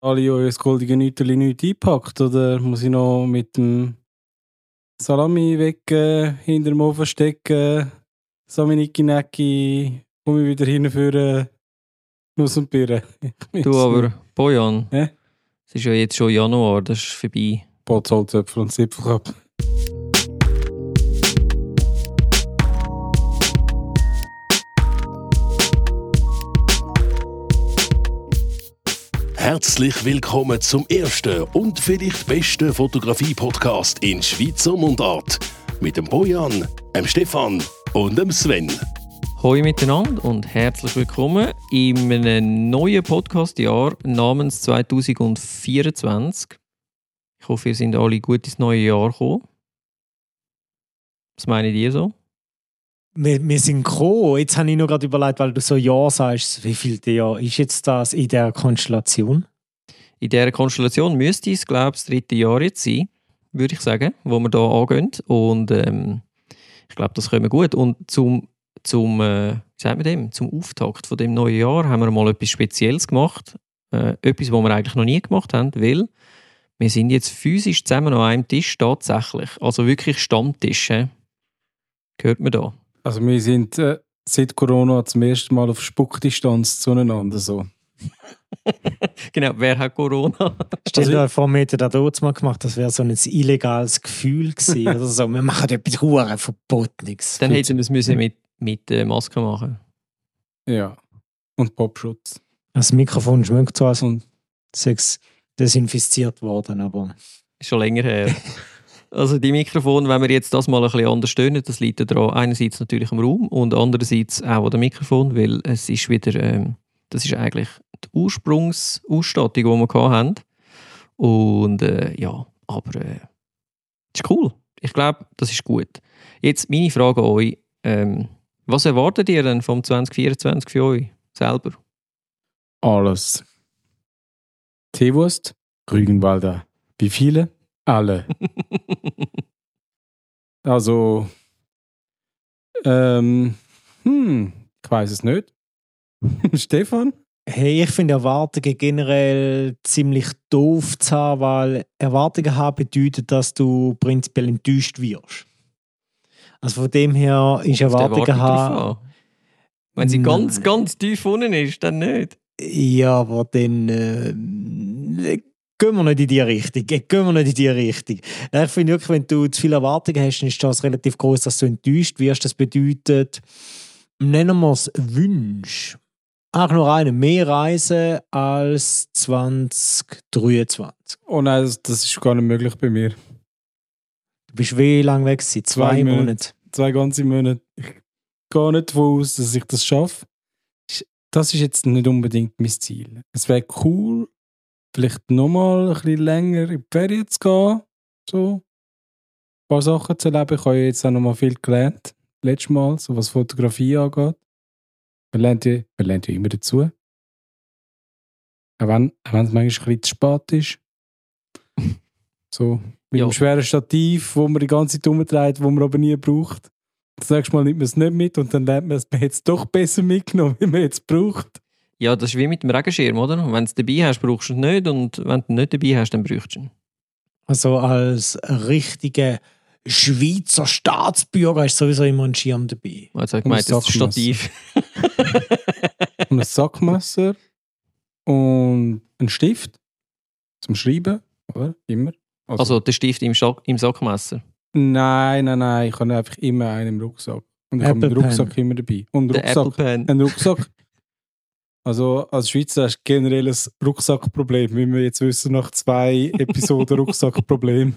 alle euer goldige Nüterli nicht eingepackt? Oder muss ich noch mit dem Salami weg äh, hinter dem Ofen stecken? Saminiki Necki, komme ich wieder hinführen? Nuss und Birne. Du aber, Bojan, Hä? es ist ja jetzt schon Januar, das ist vorbei. Botzholzöpfel und Zipfelkopf. Herzlich willkommen zum ersten und vielleicht besten Fotografie-Podcast in Schweizer Mundart. Mit dem Bojan, dem Stefan und dem Sven. Hallo miteinander und herzlich willkommen in einem neuen Podcast-Jahr namens 2024. Ich hoffe, ihr sind alle gut ins neue Jahr gekommen. Was meint ihr so? Wir, wir sind gekommen. Jetzt habe ich noch gerade überlegt, weil du so Ja sagst, wie viel Jahr ist jetzt das in der Konstellation? In dieser Konstellation müsste es, glaube ich, das dritte Jahr jetzt sein, würde ich sagen, wo wir hier angehen. Und ähm, ich glaube, das können wir gut. Und zum, zum, äh, sagt man dem, zum Auftakt von dem neuen Jahr haben wir mal etwas Spezielles gemacht. Äh, etwas, was wir eigentlich noch nie gemacht haben, weil wir sind jetzt physisch zusammen an einem Tisch tatsächlich. Also wirklich Stammtisch. hä? Hört man da? Also wir sind äh, seit Corona zum ersten Mal auf Spuckdistanz zueinander. So. Genau, wer hat Corona? Stell Also dir vor, wir hätten das mal gemacht, das wäre so ein illegales Gefühl gewesen. oder so. Wir machen etwas Huren Verbotenes. Dann hätten wir es müssen mit, mit äh, Maske machen Ja. Und Popschutz. Das Mikrofon schmeckt so, als sechs desinfiziert worden, aber schon länger her. Also die Mikrofone, wenn wir jetzt das mal ein bisschen anders tönen, das liegt daran, einerseits natürlich am Raum und andererseits auch an dem Mikrofon, weil es ist wieder, ähm, das ist eigentlich die Ursprungsausstattung, die wir hatten. Und äh, ja, aber äh, ist cool. Ich glaube, das ist gut. Jetzt meine Frage an euch, ähm, was erwartet ihr denn vom 2024 für euch selber? alles. Teewurst, Rügenwalder. Wie viele? Alle. Also, ähm, hm, ich weiß es nicht. Stefan? hey, ich finde Erwartungen generell ziemlich doof zu haben, weil Erwartungen haben bedeutet, dass du prinzipiell enttäuscht wirst. Also von dem her ist Erwartungen Erwartung haben. Wenn sie Nein. ganz, ganz tief unten ist, dann nicht. Ja, aber dann äh, gehen wir nicht in die Richtung. Gehen wir nicht in die Richtung. Ich finde wirklich, wenn du zu viele Erwartungen hast, dann ist das relativ groß, dass du enttäuscht wirst. Das bedeutet, nennen wir es Wunsch. Auch nur eine mehr Reisen als 2023. Oh nein, das, das ist gar nicht möglich bei mir. Du bist wie lange weg gewesen? Zwei, Zwei Monate. Monate. Zwei ganze Monate. Ich gehe nicht davon aus, dass ich das schaffe. Das ist jetzt nicht unbedingt mein Ziel. Es wäre cool, vielleicht nochmal ein bisschen länger in die Ferien zu gehen. So. Ein paar Sachen zu erleben. Ich habe jetzt auch nochmal viel gelernt. Letztes Mal, so was Fotografie angeht. Man lernt ja, man lernt ja immer dazu. Auch wenn, auch wenn es manchmal ein bisschen zu spät ist. So, mit Ja. dem schweren Stativ, wo man die ganze Zeit umdreht, wo man aber nie braucht. Das nächste Mal nimmt man es nicht mit und dann lernt man es, man hat es doch besser mitgenommen, wie man jetzt braucht. Ja, das ist wie mit dem Regenschirm, oder? Wenn du es dabei hast, brauchst du ihn nicht und wenn du ihn nicht dabei hast, dann brauchst du ihn. Also als richtiger Schweizer Staatsbürger ist sowieso immer ein Schirm dabei. Also ich Und meine, das Stativ. Und ein Sackmesser und ein Stift zum Schreiben, oder? Immer. Also der Stift im, Schack, im Sackmesser. Nein, nein, nein, ich habe einfach immer einen im Rucksack. Und ich habe den Rucksack immer dabei. Und Apple Rucksack, ein Rucksack. Also als Schweizer hast du generell ein Rucksackproblem, wie wir jetzt wissen nach zwei Episoden Rucksackproblem.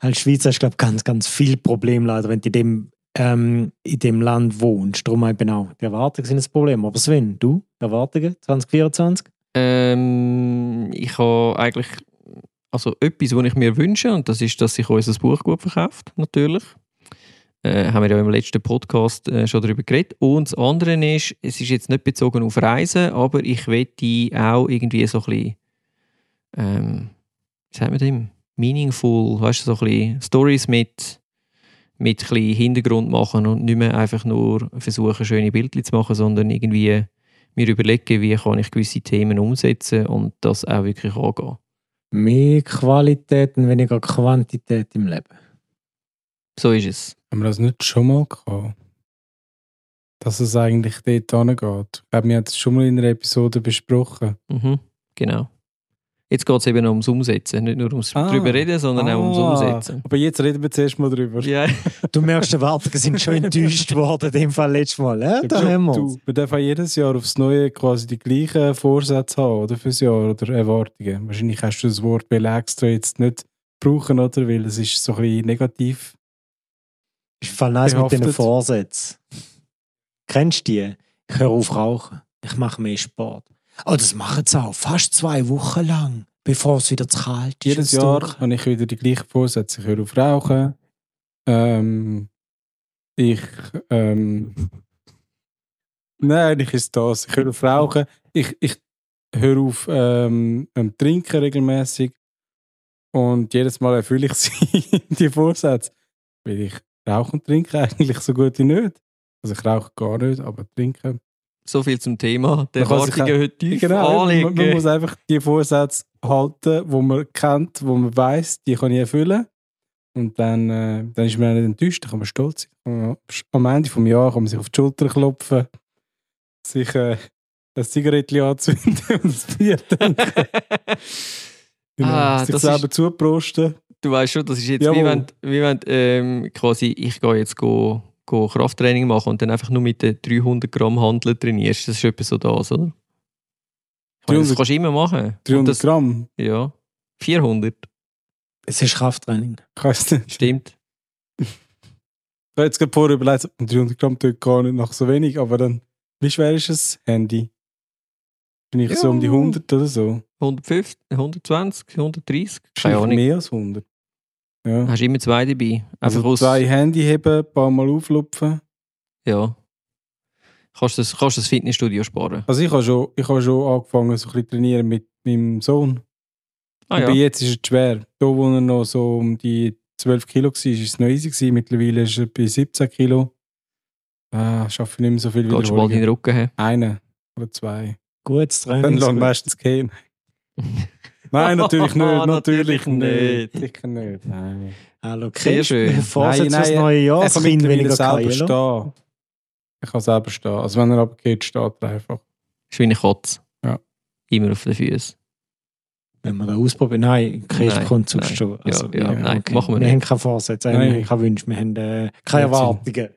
Als Schweizer du, glaube ich, ganz, ganz viel Probleme leider, wenn du in dem, ähm, in dem Land wohnst. Darum eben auch, die Erwartungen sind das Problem. Aber Sven, du, Erwartungen 2024? Ähm, ich habe eigentlich also etwas, was ich mir wünsche, und das ist, dass sich unser Buch gut verkauft, natürlich. Äh, haben wir ja im letzten Podcast äh, schon darüber geredet. Und das andere ist, es ist jetzt nicht bezogen auf Reisen, aber ich wette auch irgendwie so ein bisschen, ähm, wie sagt man dem? Meaningful, weißt du, so ein bisschen Stories mit, mit ein bisschen Hintergrund machen und nicht mehr einfach nur versuchen, schöne Bildchen zu machen, sondern irgendwie mir überlegen, wie kann ich gewisse Themen umsetzen und das auch wirklich angehen. Mehr Qualität und weniger Quantität im Leben. So ist es. Haben wir das nicht schon mal gehabt? Dass es eigentlich dort hingeht. Ich glaube, wir haben das schon mal in einer Episode besprochen. Mhm, genau. Jetzt geht es eben ums Umsetzen. Nicht nur ums Ah. drüber reden, sondern auch ums Ah, Umsetzen. Aber jetzt reden wir zuerst mal drüber. Ja, Du merkst, die Erwartungen sind schon enttäuscht worden, in dem Fall letztes Mal. Ja, da haben wir du, wir dürfen auch jedes Jahr aufs Neue quasi die gleichen Vorsätze haben, oder? Fürs Jahr oder Erwartungen. Wahrscheinlich hast du das Wort Bill extra jetzt nicht brauchen, oder? Weil es ist so ein bisschen negativ. Ich fall nice mit diesen Vorsätzen. Kennst du die? Ich höre auf rauchen. Ich mache mehr Sport. Oh, das machen sie auch. Fast zwei Wochen lang, bevor es wieder zu kalt ist. Jedes Jahr habe ich wieder die gleichen Vorsätze. Ich höre auf Rauchen. Ähm, ich. Ähm, nein, nicht ist das. Ich höre auf Rauchen. Ich, ich höre auf ähm, ähm, Trinken regelmäßig. Und jedes Mal erfülle ich sie, die Vorsätze. Weil ich rauche und trinke eigentlich so gut wie nicht. Also ich rauche gar nicht, aber trinke. So viel zum Thema. Die sich Erwartungen heute tief Genau, man, anlegen. man muss einfach die Vorsätze halten, wo man kennt, wo man weiß, die kann ich erfüllen. Und dann, äh, dann ist man nicht enttäuscht, dann kann man stolz sein. Am Ende des Jahres kann man sich auf die Schulter klopfen, sich äh, ein Zigarettchen anzünden und ein Bier trinken. Genau. Ah, sich das selber zuprosten. du weißt schon, das ist jetzt Jawohl. wie wenn, wie wenn ähm, quasi ich gehe jetzt go, go Krafttraining machen und dann einfach nur mit den 300 Gramm Handeln trainierst. Das ist etwas so das, oder? Ich meine, das 300 kannst du immer machen. Und 300 das, Gramm. Ja. 400, Es ist Krafttraining. Stimmt. Ich habe jetzt gerade vorher überlegt, 300 Gramm tut gar nicht nach so wenig, aber dann, wie schwer ist das Handy? Bin ich so Ja. um die 100 oder so? 150, 120, 130, keine Ahnung. mehr als 100. Ja. Hast immer zwei dabei. Einfach Also aus, zwei Handy heben, ein paar Mal auflupfen. ja. Kannst das, kannst das Fitnessstudio sparen. Also ich habe schon, ich habe schon angefangen, so ein bisschen trainieren mit meinem Sohn. Ah Aber ja. jetzt ist es schwer. Da, wo er noch so um die 12 Kilo war, ist es noch easy gewesen. Mittlerweile ist er bei 17 Kilo. Ah, schaffe ich nicht mehr so viel Kannst du bald in Wiederholungen. den Rücken haben. Eine oder zwei. Gutes Dann Training. lassen meistens gehen. Nein, natürlich nicht. Natürlich nicht. nicht. Sicher nicht. Nein. Hallo, Sehr schön. Vorsätze Nein, fürs neue Jahr? Er Das kann mittlerweile selber stehen. Er kann selber stehen. Also wenn er runtergeht, steht er einfach. ist wie eine Katze. Ja. Immer auf den Füßen. Wenn wir das ausprobieren. Nein, Nein, kommt sonst nein. schon. Also, Ja, ja, nein, machen wir Wir nicht. haben keine Vorsätze, wir Nein. haben keine Wünsche, wir haben äh, keine. Erwartungen.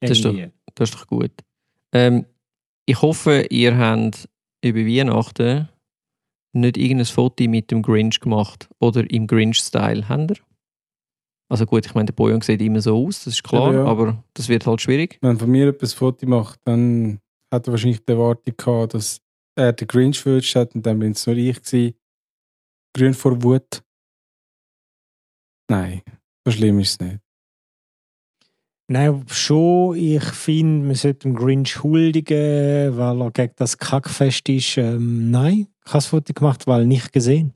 Das ist Irgendwie. Das ist doch gut. Ähm, ich hoffe, ihr habt über Weihnachten nicht irgendein Foto mit dem Grinch gemacht oder im Grinch-Style. Habt ihr? Also gut, ich meine, der Bojan sieht immer so aus, das ist klar, Ja, ja. aber das wird halt schwierig. Wenn von mir etwas Foto macht, dann hat er wahrscheinlich die Erwartung gehabt, dass er den Grinch gewünscht hat und dann bin es nur ich gewesen. Grün vor Wut. Nein, so schlimm ist es nicht. Nein, schon. Ich finde, man sollte dem Grinch huldigen, weil er gegen das Kackfest ist. Ähm, nein, ich habe das Foto gemacht, weil nicht gesehen.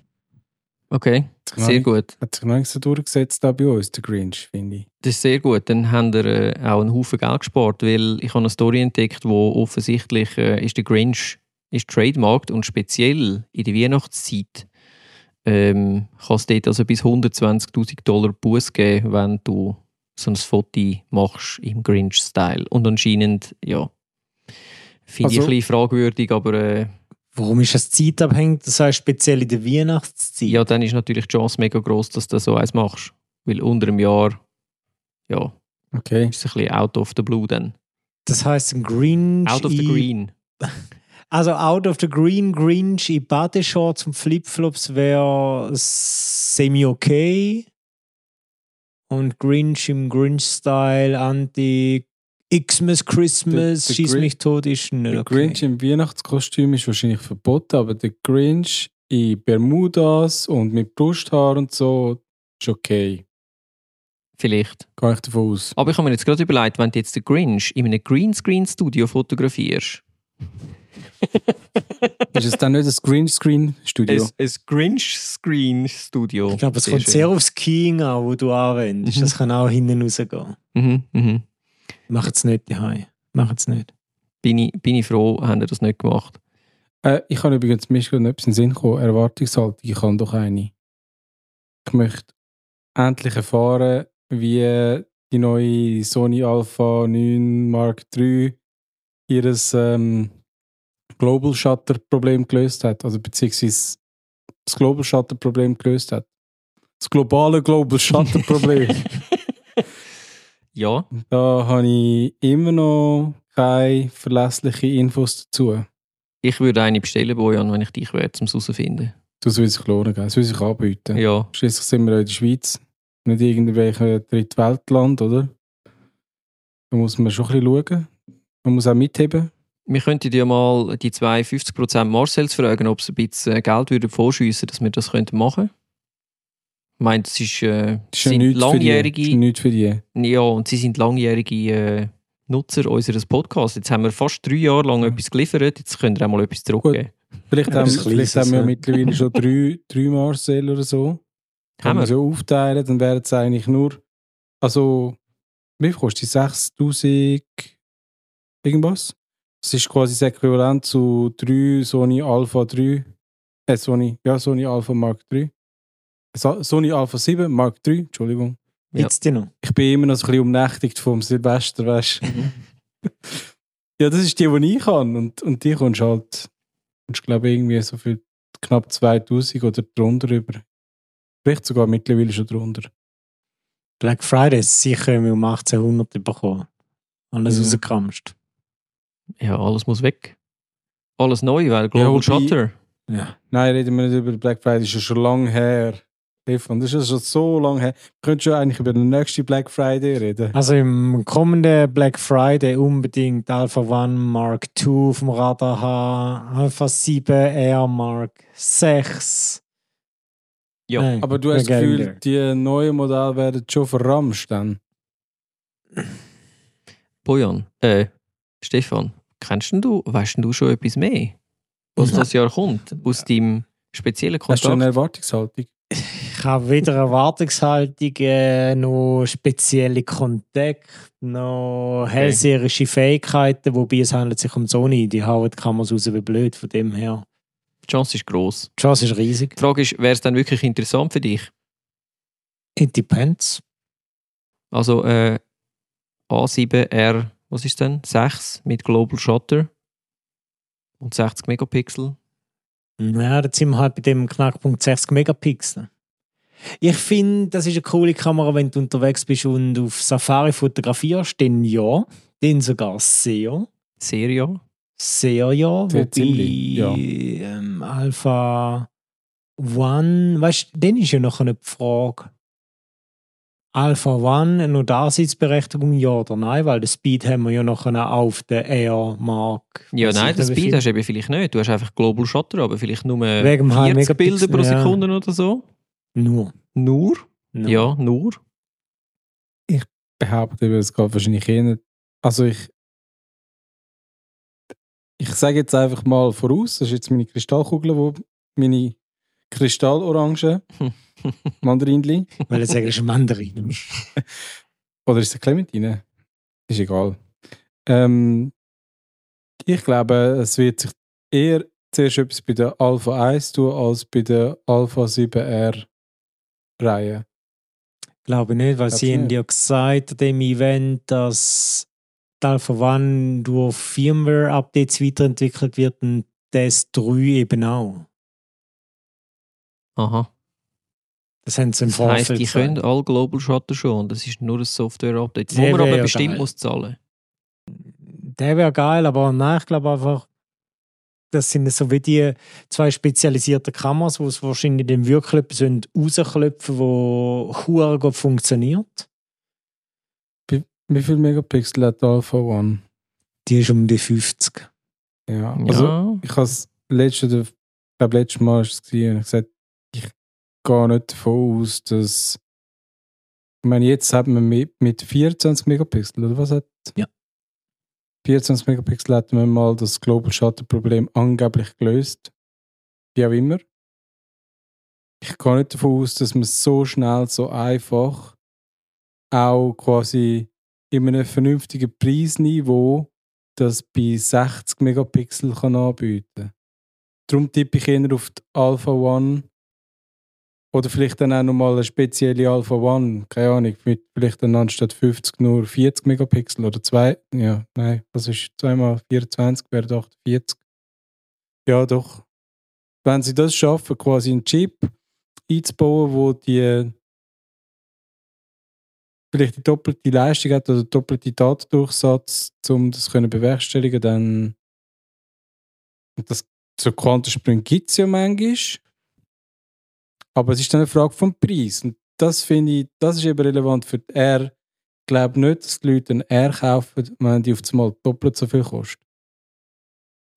Okay, sehr gut. Hat sich noch nicht so durchgesetzt da bei uns, der Grinch, finde ich. Das ist sehr gut. Dann habt ihr äh, auch einen Haufen Geld gespart, weil ich habe eine Story entdeckt, wo offensichtlich äh, ist der Grinch ist trademarked und speziell in der Weihnachtszeit ähm, kann es dort also bis 120'000 Dollar Buß geben, wenn du so ein Foto machst im Grinch-Style. Und anscheinend, ja, finde ich Also- ein bisschen fragwürdig, aber äh, Warum ist das zeitabhängig? Das heißt speziell in der Weihnachtszeit. ja, dann ist natürlich die Chance mega groß, dass du so eins machst. Weil unter einem Jahr, ja, Okay. ist es ein bisschen out of the blue dann. Das heißt, ein Grinch. Out of the green. Also out of the green, Grinch in Badeshorts und Flipflops wäre semi-okay. Und Grinch im Grinch-Style, anti Xmas, Christmas, Der- der schieß mich tot, ist nicht Der okay. Grinch im Weihnachtskostüm ist wahrscheinlich verboten, aber der Grinch in Bermudas und mit Brusthaar und so ist okay. Vielleicht. Gehe ich davon aus. Aber ich habe mir jetzt gerade überlegt, wenn du jetzt den Grinch in einem Greenscreen-Studio fotografierst. ist es dann nicht das Greenscreen-Studio? Ein, ein Grinch-Screen-Studio. Ich glaube, es kommt sehr aufs Skiing an, wo du anwendest. Mhm. Das kann auch hinten rausgehen. Mhm, mhm. Mach es nicht daheim. Mach es nicht. bin ich, bin ich froh, haben ihr das nicht gemacht. Äh, ich habe übrigens mir gerade etwas in den Sinn gekommen. Erwartungshaltung, ich habe doch eine. Ich möchte endlich erfahren, wie die neue Sony Alpha 9 Mark III ihres ähm, Global Shutter Problem gelöst hat. Also beziehungsweise das Global Shutter Problem gelöst hat. Das globale Global Shutter Problem. Ja, da habe ich immer noch keine verlässlichen Infos dazu. ich würde eine bestellen, Bojan, wenn ich dich wäre, um es herauszufinden. Du soll sich lohnen, gell? Das will sich anbieten. Ja, Schließlich sind wir in der Schweiz, nicht irgendwelche Drittweltland, oder? Da muss man schon ein bisschen schauen. Man muss auch mitheben. wir könnten ja mal die zwei 50% Marcells fragen, ob sie ein bisschen Geld würden vorschiessen, dass wir das könnten machen. Ich meine, das ist, äh, Das ist ja sind nichts für die. Das ist langjährige, nichts für die. ja, und sie sind langjährige äh, Nutzer unseres Podcasts. Jetzt haben wir fast drei Jahre lang etwas geliefert, jetzt könnt ihr auch mal etwas zurückgeben. Vielleicht, Ja, haben, vielleicht haben wir ja. mittlerweile schon drei, drei Marcel oder so. Haben wir? so aufteilen, dann wären es eigentlich nur. Also, wie viel kostet die? 6000 irgendwas? Das ist quasi das Äquivalent zu drei Sony Alpha 3. Äh, Sony, ja, Sony Alpha Mark 3. So- Sony Alpha 7 Mark 3, Entschuldigung. Ja. Gibt's die noch? Ich bin immer noch so ein bisschen umnächtigt vom Silvester, weißt du? ja, das ist die, die ich kann. Und, und die kommst halt, kommst, glaube ich, irgendwie so für knapp 2000 oder drunter über. Vielleicht sogar mittlerweile schon drunter. Black Friday ist sicher wir um 1800 bekommen. Alles Ja. rausgekramst. Ja, alles muss weg. Alles neu, weil Global wobei- Shutter. Ja. Nein, reden wir nicht über Black Friday, das ist ja schon lange her. Stefan, das ist schon so lange her. Wir können schon eigentlich über den nächsten Black Friday reden. Also im kommenden Black Friday unbedingt Alpha One Mark II auf dem Radar haben, Alpha 7 R Mark 6. Ja, Nein, Aber du hast das. Gefühl, die neuen Modelle werden schon verramscht dann. Bojan, äh, Stefan, kennst du, weißt denn du schon etwas mehr, was Ja. das Jahr kommt, aus deinem speziellen Hast du eine Kontakt? Erwartungshaltung? Ich habe weder Erwartungshaltung, äh, noch spezielle Kontakte, noch hellseherische Fähigkeiten, wobei es handelt sich um Sony, die hauen die Kameras raus wie blöd, von dem her. Die Chance ist gross. Die Chance ist riesig. Die Frage ist, wäre es dann wirklich interessant für dich? It depends. Also äh, A7R, was ist denn? 6 mit Global Shutter und 60 Megapixel. Ja, da sind wir halt bei dem Knackpunkt 60 Megapixel. Ich finde, das ist eine coole Kamera, wenn du unterwegs bist und auf Safari fotografierst, dann ja. Dann sogar sehr. Sehr ja. Sehr Wobei ziemlich, ja. ähm, Alpha One, weißt du, dann ist ja noch eine Frage. Alpha One, noch Daseinsberechtigung, ja oder nein, weil den Speed haben wir ja noch auf der Air Mark. Ja, nein, da Speed hast du eben vielleicht nicht. Du hast einfach Global Shutter, aber vielleicht nur Wegen dem High 40 Bilder pro Megapixel, ja. Sekunde oder so. Nur. Nur? nur. Ja, nur. behaupte, eben, es geht wahrscheinlich eh nicht. Also ich. Ich sage jetzt einfach mal voraus, das ist jetzt meine Kristallkugel, wo meine Kristallorange Mandarinli. Weil jetzt sagst du Mandarin. Oder ist es eine Clementine? Ist egal. Ähm, ich glaube, es wird sich eher zuerst etwas bei der Alpha 1 tun, als bei der Alpha 7R Reihe. Glaube nicht, weil Glaubst sie haben ja gesagt an dem Event, dass die Alpha One durch Firmware-Updates weiterentwickelt wird und das 3 eben auch. Aha. Das haben sie im Das heisst, Vorfeld die gesagt. können alle Global Shutter schon. und Das ist nur ein Software-Update, wo man aber wäre bestimmt geil. muss zahlen Der wäre geil, aber nein, ich glaube einfach, das sind so wie die zwei spezialisierten Kameras, wo es wahrscheinlich dann wirklich sollen rausklopfen wo hure gut funktioniert. Wie viel Megapixel hat die Alpha One? Die ist um die 50. Ja, Ja, also ich habe es letzte, glaube letztes Mal gewesen, und ich gesagt, ich gehe nicht davon aus, dass ich meine, jetzt hat man mit, mit 24 Megapixel, oder was hat? Ja. 24 Megapixel hat man mal das Global Shutter Problem angeblich gelöst. Wie auch immer. Ich gehe nicht davon aus, dass man so schnell, so einfach auch quasi in einem vernünftigen Preisniveau das bei 60 Megapixel kann anbieten kann. Darum tippe ich eher auf die Alpha One oder vielleicht dann auch nochmal eine spezielle Alpha One, keine Ahnung, mit vielleicht dann anstatt 50 nur 40 Megapixel oder zwei, ja, nein, das ist zweimal 24, wäre 48. Ja, doch. Wenn sie das schaffen, quasi einen Chip einzubauen, wo die vielleicht die doppelte Leistung hat oder doppelte Datendurchsatz, um das zu bewerkstelligen, dann das, so Quantensprünge gibt es ja manchmal. Aber es ist dann eine Frage vom Preis. Und das finde ich, das ist eben relevant für die R. Ich glaube nicht, dass die Leute ein R kaufen, wenn die auf einmal doppelt so viel kosten.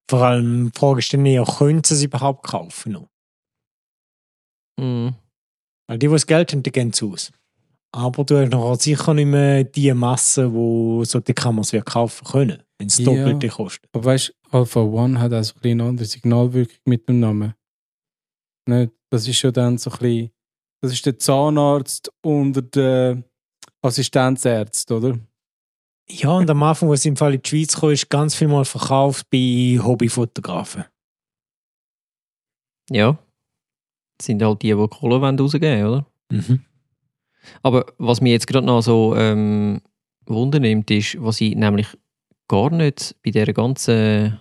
Vor allem die Frage ist dann eher, können sie es überhaupt kaufen noch? Mhm. Weil die, die das Geld haben, die gehen zu aus. Aber du hast noch sicher nicht mehr die Masse, wo solche Kameras wir kaufen können, wenn es Ja. doppelte kostet. Aber weißt du, Alpha One hat auch so ein bisschen eine andere Signalwirkung mit dem Namen. Nicht? Das ist ja dann so ein bisschen, das ist der Zahnarzt unter den Assistenzärzten, oder? Ja, und am Anfang, als es im Fall in die Schweiz kam, ist ganz viel mal verkauft bei Hobbyfotografen. Ja. Das sind halt die, die Kohle wollen rausgeben oder? Mhm. Aber was mich jetzt gerade noch so ähm, wundernimmt, ist, was ich nämlich gar nicht bei dieser ganzen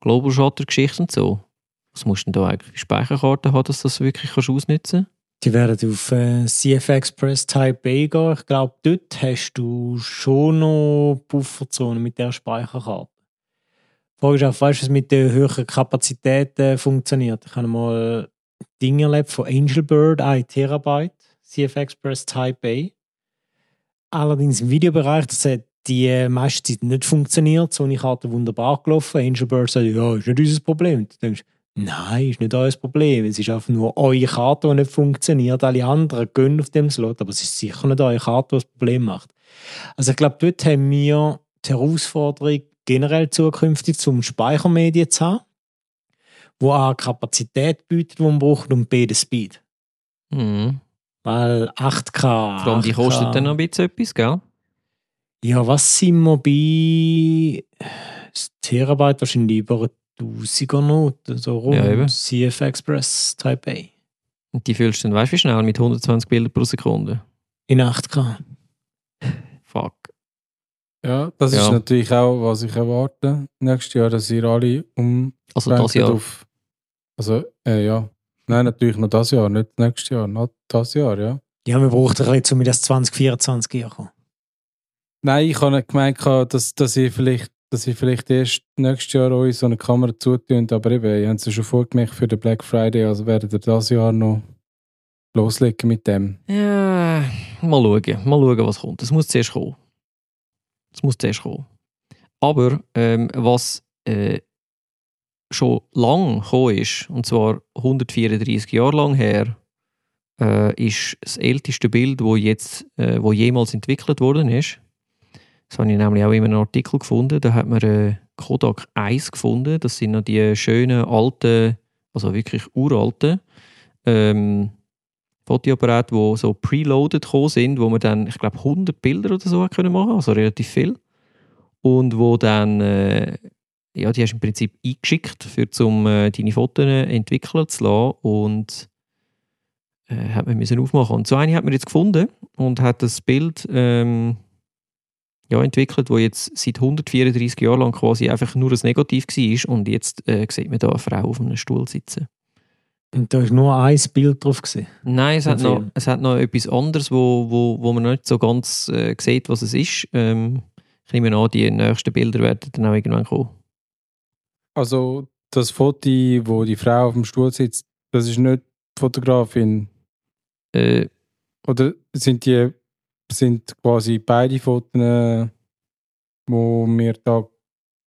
Global Shutter Geschichte und so. Was musst du denn da eigentlich für Speicherkarten haben, dass du das wirklich kannst ausnutzen Die werden auf äh, CF Express Type A gehen. Ich glaube, dort hast du schon noch Bufferzonen mit der Speicherkarte. Die Frage ist auch, weißt du, was mit der höheren Kapazität äh, funktioniert? Ich habe mal Dinge erlebt von Angelbird, 1 Terabyte, CF Express Type A. Allerdings im Videobereich, das hat die äh, meiste Zeit nicht funktioniert. So eine Karte wunderbar gelaufen. Angelbird sagt, ja, ist nicht unser Problem. Du denkst, Nein, ist nicht euer Problem. Es ist einfach nur eure Karte, die nicht funktioniert. Alle anderen gehen auf dem Slot, aber es ist sicher nicht eure Karte, die das Problem macht. Also ich glaube, dort haben wir die Herausforderung, generell zukünftig zum Speichermedien zu haben, wo A Kapazität bietet, die man braucht, und B den Speed. Mhm. Weil 8K. Vor allem, die 8K kostet dann noch ein bisschen etwas, gell? Ja, was sind wir bei das Terabyte wahrscheinlich über 1000er Noten, so rund. Ja, eben. CF Express Type A. Und die füllst du dann, weißt du, wie schnell? Mit 120 Bildern pro Sekunde. In 8K. Fuck. Ja, das Ja. ist natürlich auch, was ich erwarte. Nächstes Jahr, dass ihr alle um Also das Jahr. auf. Also, äh, ja. Nein, natürlich noch das Jahr, nicht nächstes Jahr, noch das Jahr, ja. Ja, wir brauchen ein bisschen, um in das 2024 hier kommen. Nein, ich habe nicht gemeint, dass, dass ihr vielleicht dass ihr vielleicht erst nächstes Jahr euch so eine Kamera zutönt, aber eben, ihr habt es ja schon vorgemacht für den Black Friday, also werdet ihr das Jahr noch loslegen mit dem. Ja, mal schauen. Mal schauen, was kommt. Es muss zuerst kommen. Es muss zuerst kommen. Aber ähm, was äh, schon lang gekommen ist, und zwar 134 Jahre lang her, äh, ist das älteste Bild, wo äh, wo jemals entwickelt worden ist. Das habe ich nämlich auch in einem Artikel gefunden. Da hat man äh, Kodak 1 gefunden. Das sind noch die schönen alten, also wirklich uralten ähm, Fotoapparate, die so preloaded gekommen sind, wo man dann, ich glaube, 100 Bilder oder so hat können machen, also relativ viel. Und wo dann, äh, ja, die hast du im Prinzip eingeschickt, für zum äh, deine Fotos entwickeln zu lassen und äh, hat man müssen aufmachen. Und so eine hat man jetzt gefunden und hat das Bild ähm, ja, entwickelt, wo jetzt seit 134 Jahren lang quasi einfach nur ein Negativ war und jetzt äh, sieht man da eine Frau auf einem Stuhl sitzen. Und da ist nur ein Bild drauf. Gewesen. Nein, es hat, noch, es hat noch etwas anderes, wo, wo, wo man nicht so ganz äh, sieht, was es ist. Ähm, ich nehme an, die nächsten Bilder werden dann auch irgendwann kommen. Also das Foto, wo die Frau auf dem Stuhl sitzt, das ist nicht die Fotografin. Äh, Oder sind die sind quasi beide Fotos, äh, wo wir da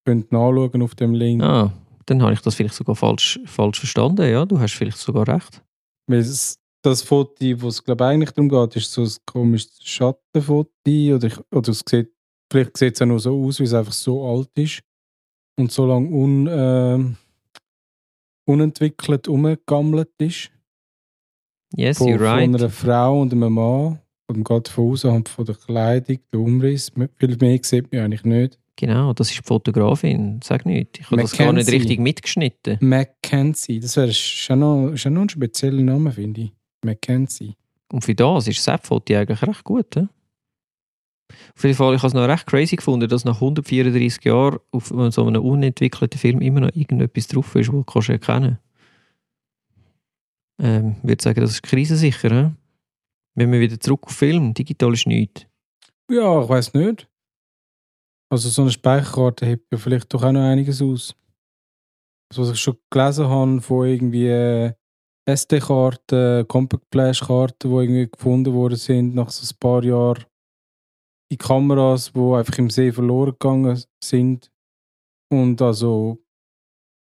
können nachschauen auf dem Link? ah, dann habe ich das vielleicht sogar falsch, falsch verstanden. Ja, du hast vielleicht sogar recht. Es, das Foto, wo es glaube eigentlich darum geht, ist so ein komisches Schattenfoto oder, ich, oder es sieht, vielleicht sieht es auch nur so aus, weil es einfach so alt ist und so lange un, ähm, unentwickelt umgegammelt ist. Yes, von, you're right. von einer Frau und einem Mann. Und man geht von anhand von der Kleidung, der Umriss. Viel mehr sieht man eigentlich nicht. Genau, das ist die Fotografin. Sag nicht. Ich habe das gar nicht richtig mitgeschnitten. Mackenzie, das wäre schon noch, schon noch ein spezieller Name, finde ich. Mackenzie. Und für das ist Sepp-Foto eigentlich recht gut. He? Auf jeden Fall, ich habe es noch recht crazy gefunden, dass nach 134 Jahren auf so einem unentwickelten Film immer noch irgendetwas drauf ist, das kannst du erkennen ähm, Ich würde sagen, das ist krisensicher. He? Wenn wir wieder zurück auf Film, digital ist nichts. Ja, ich weiß nicht. Also so eine Speicherkarte hebt ja vielleicht doch auch noch einiges aus. Das, was ich schon gelesen habe von irgendwie äh, SD-Karten, Compact Flash-Karten, die irgendwie gefunden worden sind nach so ein paar Jahren. Die Kameras, die einfach im See verloren gegangen sind. Und also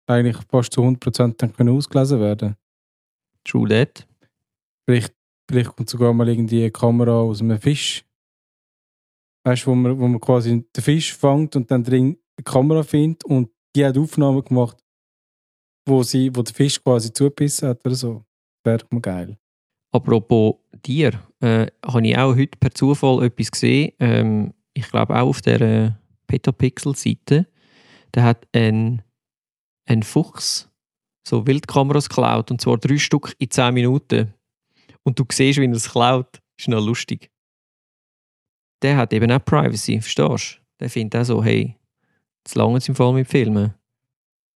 eigentlich fast zu 100% dann können ausgelesen werden. True that. Vielleicht, vielleicht kommt sogar mal irgendwie eine Kamera aus einem Fisch. Weißt du, wo man, wo man quasi den Fisch fängt und dann drin eine Kamera findet und die hat Aufnahmen gemacht, wo, sie, wo der Fisch quasi zugebissen hat oder so. Wäre mal geil. Apropos Tier, äh, habe ich auch heute per Zufall etwas gesehen. Ähm, ich glaube auch auf der äh, Petapixel-Seite. Da hat ein, ein Fuchs so Wildkameras geklaut und zwar drei Stück in 10 Minuten. Und du siehst, wie er es klaut. Ist noch lustig. Der hat eben auch Privacy, verstehst du? Der findet auch so, hey, jetzt lange im Fall mit Filmen.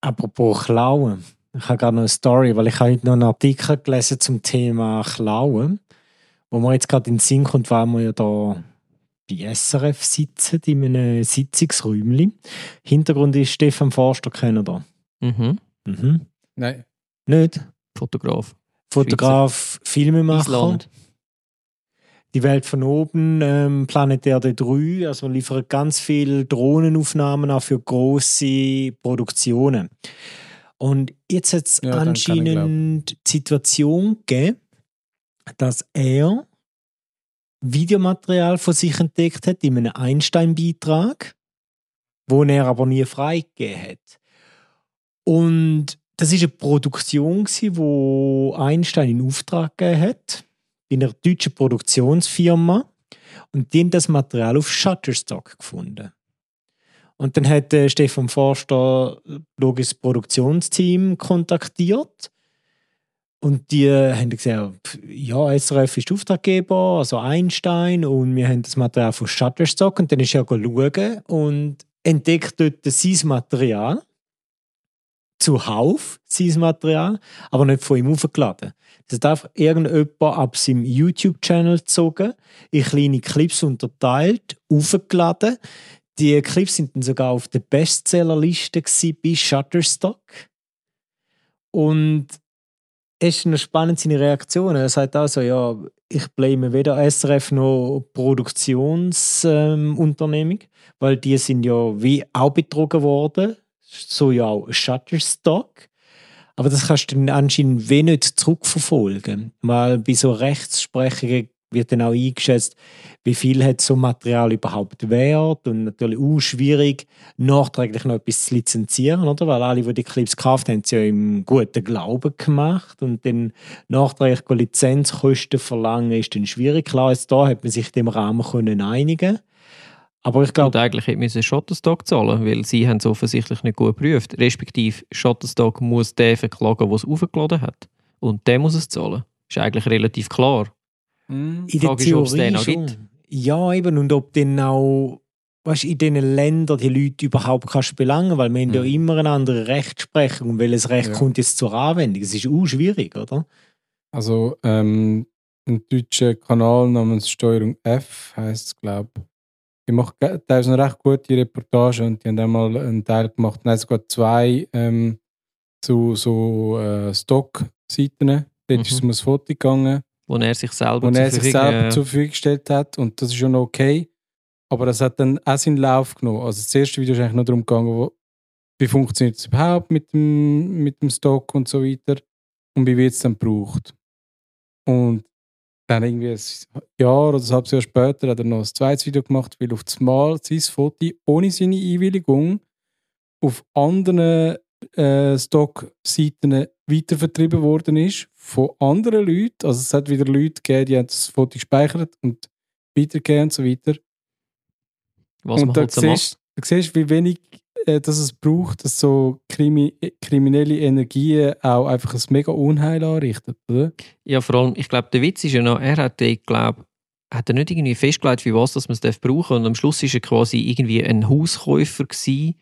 Apropos Klauen. Ich habe gerade noch eine Story, weil ich habe heute noch einen Artikel gelesen zum Thema Klauen, wo mir jetzt gerade in den Sinn kommt, weil wir ja da bei SRF sitzen, in einem Sitzungsräumchen. Hintergrund ist Stefan Forster, kennt ihr da? Mhm. Mhm. Nein. Nicht? Fotograf. Fotograf, Filmemacher. Island. Die Welt von oben, ähm, Planet Erde 3, also wir liefern ganz viele Drohnenaufnahmen auch für große Produktionen. Und jetzt hat es Ja, anscheinend die Situation gegeben, dass er Videomaterial von sich entdeckt hat in einem Einstein-Beitrag, wo er aber nie freigegeben hat. Und das ist eine Produktion, wo Einstein in Auftrag gegeben hat in einer deutschen Produktionsfirma und die haben das Material auf Shutterstock gefunden. Und dann hat äh, Stefan Forster logisch das Produktionsteam kontaktiert. Und die äh, haben gesagt, ja, SRF ist Auftraggeber, also Einstein und wir haben das Material von Shutterstock. Und dann ist er schauen und entdeckt dort sein Material zuhauf, sein Material, aber nicht von ihm aufgeladen. Das hat einfach irgendjemand ab seinem YouTube-Channel gezogen, in kleine Clips unterteilt, aufgeladen. Die Clips sind dann sogar auf der Bestsellerliste bei Shutterstock. Und es ist noch spannend seine Reaktion. Er sagt also, ja, ich blame weder SRF noch Produktionsunternehmung, weil die sind ja wie auch betrogen worden, so ja auch Shutterstock. Aber das kannst du dann anscheinend wenig zurückverfolgen, weil bei so Rechtsprechungen wird dann auch eingeschätzt, wie viel hat so Material überhaupt wert und natürlich auch schwierig, nachträglich noch etwas zu lizenzieren, oder? Weil alle, die die Clips gekauft haben, haben sie ja im guten Glauben gemacht und dann nachträglich Lizenzkosten verlangen, ist dann schwierig. Klar, jetzt da hat man sich dem Rahmen können einigen aber ich Und glaube, eigentlich hätte man Shutterstock zahlen, weil sie haben es offensichtlich nicht gut geprüft. Respektive Shutterstock muss den verklagen, der es aufgeladen hat. Und der muss es zahlen. Ist eigentlich relativ klar. Mhm. in der Frage ist, ob es den Theorie noch schon. gibt. Ja, eben. Und ob dann auch weißt, in diesen Ländern die Leute überhaupt kannst belangen weil wir haben ja Mhm. immer eine andere Rechtsprechung und welches Recht Ja. kommt jetzt zur Anwendung. Es ist auch schwierig, oder? Also ähm, ein deutscher Kanal namens Steuerung F heißt es, glaube ich. Die macht teilweise eine recht gute Reportage und die haben einmal einen Teil gemacht, nein, sogar zwei ähm, zu so äh, Stock-Seiten. Dort ist es Mhm. um ein Foto gegangen, Wo er sich selber wo er sich Verfügung- selber äh, zur Verfügung gestellt hat und das ist schon okay. Aber das hat dann auch seinen Lauf genommen. Also das erste Video ist eigentlich nur darum gegangen, wo, wie funktioniert es überhaupt mit dem, mit dem Stock und so weiter und wie wird es dann gebraucht. Und dann irgendwie ein Jahr oder ein halbes Jahr später hat er noch ein zweites Video gemacht, weil auf das Mal sein Foto ohne seine Einwilligung auf anderen äh, Stock-Seiten weitervertrieben worden ist von anderen Leuten. Also es hat wieder Leute gegeben, die haben das Foto gespeichert und weitergegeben und so weiter. was und man da halt so macht. siehst, du siehst, wie wenig äh, dass es braucht, dass so krimi kriminelle Energien auch einfach ein mega Unheil anrichten, oder? Ja, vor allem, ich glaube, der Witz ist ja noch, er hat, ich glaube, hat er nicht irgendwie festgelegt, für was dass man es brauchen und am Schluss ist er quasi irgendwie ein Hauskäufer gewesen.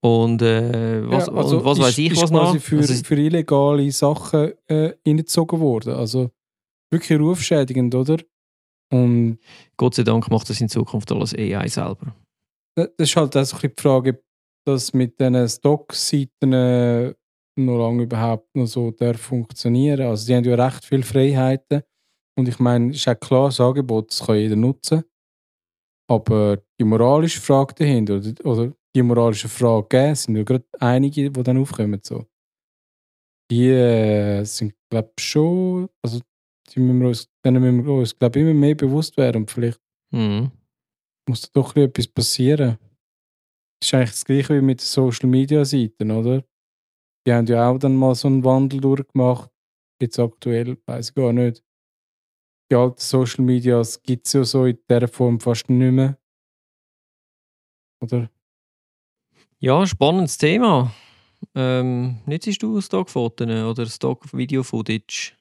und äh, was, ja, also und was ist, weiß ich ist was quasi noch. Für, Also, für illegale Sachen äh, reingezogen worden. Also wirklich rufschädigend, oder? Und Gott sei Dank macht das in Zukunft alles AI selber. das ist halt auch so ein bisschen die Frage, das mit diesen Stock-Seiten äh, noch lange überhaupt noch so darf funktionieren. Also die haben ja recht viele Freiheiten. Und ich meine, es ist auch klar, das Angebot, das kann jeder nutzen. Aber die moralische Frage dahinter, oder, oder die moralische Frage geben, sind ja gerade einige, die dann aufkommen. So. Die äh, sind, glaube ich, schon, also die müssen wir uns, denen müssen wir uns, glaube ich, immer mehr bewusst werden. Und vielleicht Mhm. muss da doch ein bisschen etwas passieren. Das ist eigentlich das gleiche wie mit den Social Media Seiten, oder? Die haben ja auch dann mal so einen Wandel durchgemacht. Jetzt aktuell, weiß ich gar nicht. Die alten Social Medias gibt es ja so in dieser Form fast nicht mehr. Oder? Ja, spannendes Thema. Ähm, nützt du Stockfotos oder Stock-Video-Footage?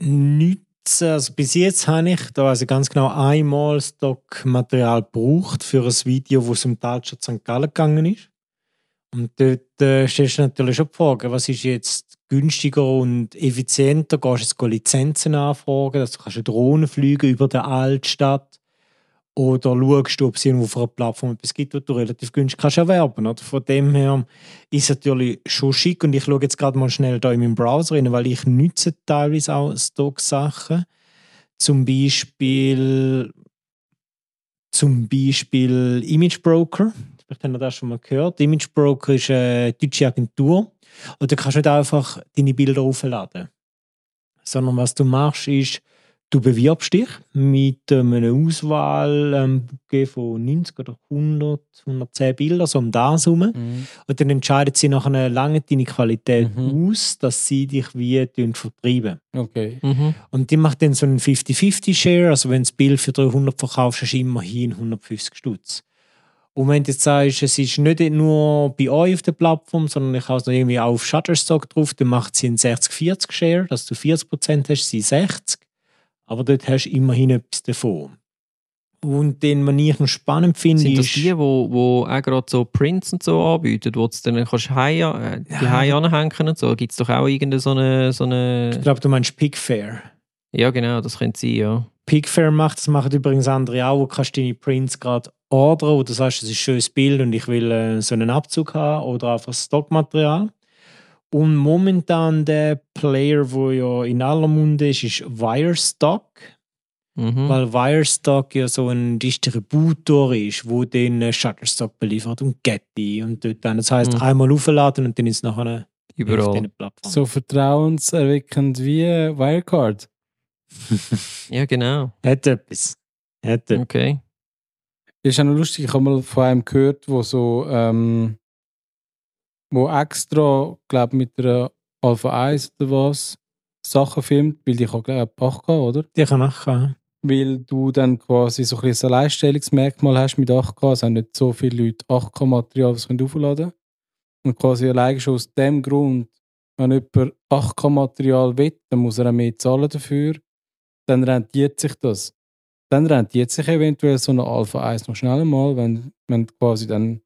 Nichts. Also bis jetzt habe ich da also ganz genau einmal Stockmaterial gebraucht für ein Video, wo es um die Altstadt St. Gallen gegangen ist. Und dort äh, stellst du natürlich schon die Frage, was ist jetzt günstiger und effizienter? Gehst du jetzt Lizenzen anfragen, dass du kannst eine Drohne fliegen über der Altstadt? Oder schaust du, ob es irgendwo auf einer Plattform etwas gibt, was du relativ günstig kannst erwerben kannst. Von dem her ist es natürlich schon schick. Und ich schaue jetzt gerade mal schnell da in meinem Browser rein, weil ich nutze teilweise auch Stock-Sachen. Zum Beispiel, zum Beispiel Image Broker. Vielleicht haben wir das schon mal gehört. Image Broker ist eine deutsche Agentur. Und da kannst du nicht einfach deine Bilder aufladen. Sondern was du machst, ist, du bewirbst dich mit ähm, einer Auswahl ähm, von 90 oder 100, 110 Bildern, so um das herum. Und dann entscheiden sie nach einer langen deine Qualität Mhm. aus, dass sie dich wie vertreiben. Okay. Mhm. Und die macht dann so einen 50-50-Share. Also wenn du das Bild für 300 verkaufst, hast du immerhin 150 Stutz. Und wenn du jetzt sagst, es ist nicht nur bei euch auf der Plattform, sondern ich habe es noch irgendwie auch auf Shutterstock drauf, dann macht sie einen 60-40-Share, dass du 40% hast, sie 60. Aber dort hast du immerhin etwas davon. Und den, was ich noch spannend finde, Sind das ist... die, wo, wo auch gerade so Prints und so anbieten, wo du dann kannst heim, äh, die Ja. Anhängen und so? Gibt es doch auch irgendeine so eine, so Ich eine... glaube, du meinst Pickfair. Ja genau, das könnte sein, ja. Pickfair macht, das machen übrigens andere auch, wo kannst du deine Prints gerade ordern oder sagst, es ist ein schönes Bild und ich will äh, so einen Abzug haben oder einfach Stockmaterial. Und momentan der Player, wo ja in aller Munde ist, ist Wirestock, Mhm. weil Wirestock ja so ein Distributor ist, wo den äh, Shutterstock beliefert und Getty und dort dann. Das heißt Mhm. einmal aufladen und dann ist es nachher auf Überall. So vertrauenserweckend wie Wirecard. Ja, genau. Hat etwas. Hat etwas. Okay. ist auch noch lustig, ich habe mal von einem gehört, wo so, ähm, wo extra, glaube mit der Alpha 1 oder was, Sachen filmt, weil die kann, glaube ich, 8K, oder? Die kann nachher. Weil du dann quasi so ein ein Alleinstellungsmerkmal hast mit 8K. Es haben nicht so viele Leute 8K-Material, das sie aufladen können. Und quasi allein schon aus dem Grund, wenn jemand 8K-Material will, dann muss er auch mehr zahlen dafür. Dann rentiert sich das. Dann rentiert sich eventuell so eine Alpha 1 noch schnell mal, wenn, wenn quasi dann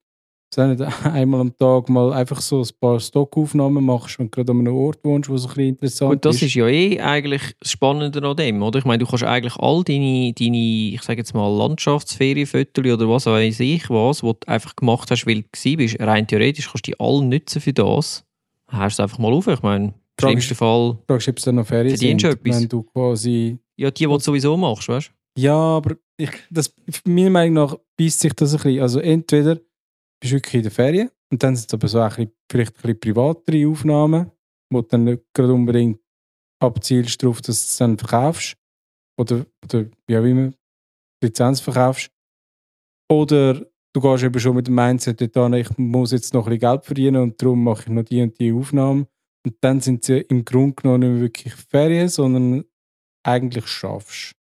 nicht einmal am Tag mal einfach so ein paar Stockaufnahmen machst, wenn du gerade an einem Ort wohnst, wo so ein bisschen interessant Und das ist. ist ja eh eigentlich das Spannende an dem, oder? Ich meine, du kannst eigentlich all deine, deine ich sage jetzt mal, Landschaftsferienfotos oder was weiß ich was, was du einfach gemacht hast, weil du gewesen bist, rein theoretisch kannst du die alle nutzen für das. Dann hast du es einfach mal auf. Ich meine, im schlimmsten Fall, Du fragst, ob es dann noch Ferien Verdienst sind, du etwas? wenn du quasi ja, die, die du sowieso machst, weißt Ja, aber ich, das, meiner Meinung nach beißt sich das ein bisschen. Also entweder bist wirklich in der Ferien und dann sind es aber so ein bisschen, vielleicht ein bisschen privatere Aufnahmen, wo du dann nicht gerade unbedingt abzielst darauf, dass du es dann verkaufst oder, oder wie auch immer, Lizenz verkaufst. Oder du gehst eben schon mit dem Mindset dorthin, ich muss jetzt noch ein bisschen Geld verdienen und darum mache ich noch die und die Aufnahmen. Und dann sind sie im Grunde genommen nicht mehr wirklich Ferien, sondern eigentlich schaffst.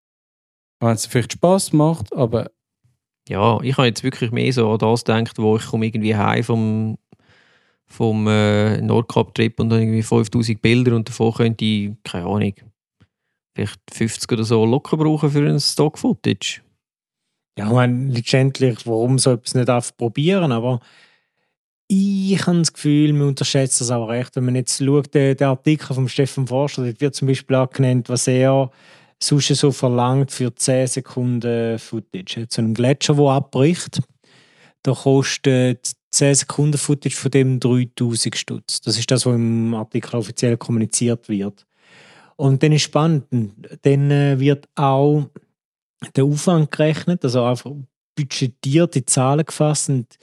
Wenn es vielleicht Spaß macht, aber Ja, ich habe jetzt wirklich mehr so an das gedacht, wo ich komme irgendwie heim vom, vom äh, Nordkap-Trip und dann irgendwie 5000 Bilder und davon könnte ich, keine Ahnung, vielleicht 50 oder so locker brauchen für ein Stock-Footage. Ja, ich meine, letztendlich, warum so etwas nicht einfach probieren, aber ich habe das Gefühl, man unterschätzt das auch recht. Wenn man jetzt schaut, der, der Artikel von Stefan Forster, dort wird zum Beispiel auch genannt, was er sonst so verlangt für 10 Sekunden Footage. So ein Gletscher, der abbricht, da kostet 10 Sekunden Footage von dem 3000 Stutz. Das ist das, was im Artikel offiziell kommuniziert wird. Und dann ist spannend, dann äh, wird auch der Aufwand gerechnet, also einfach budgetierte Zahlen gefasst. Und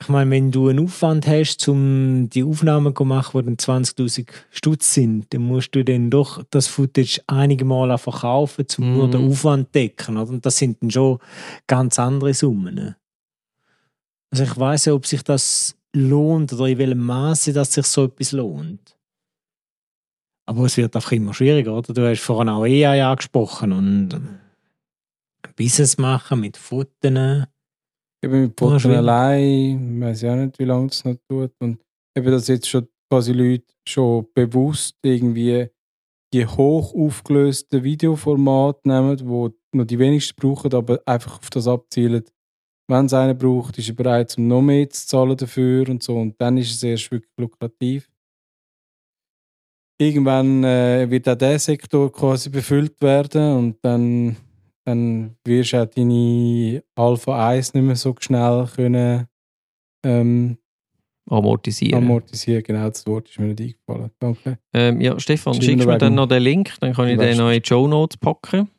ich meine, wenn du einen Aufwand hast, um die Aufnahmen zu machen, die dann 20.000 Stutz sind, dann musst du dann doch das Footage einige Mal verkaufen, um Mhm. nur den Aufwand zu decken. Oder? Und das sind dann schon ganz andere Summen. ne? Also ich weiß ja, ob sich das lohnt oder in welchem Maße dass sich so etwas lohnt. Aber es wird einfach immer schwieriger, oder? Du hast vorhin auch AI angesprochen und Business machen mit Fotos. Eben mit schwierig. allein, ich weiß ja nicht, wie lange das noch tut. Und eben, dass jetzt schon quasi Leute schon bewusst irgendwie die hoch aufgelösten Videoformate nehmen, wo noch die wenigsten brauchen, aber einfach auf das abzielen. Wenn es einen braucht, ist er bereit, um noch mehr zu zahlen dafür und so. Und dann ist es erst wirklich lukrativ. Irgendwann äh, wird auch der Sektor quasi befüllt werden und dann, dann wirst du auch deine Alpha 1 nicht mehr so schnell können ähm, Amortisieren. amortisieren. Genau, das Wort ist mir nicht eingefallen. Danke. Ähm, ja, Stefan, Schreiben schickst wir mir dann noch den Link, dann kann ich Du den noch in die Show Notes packen.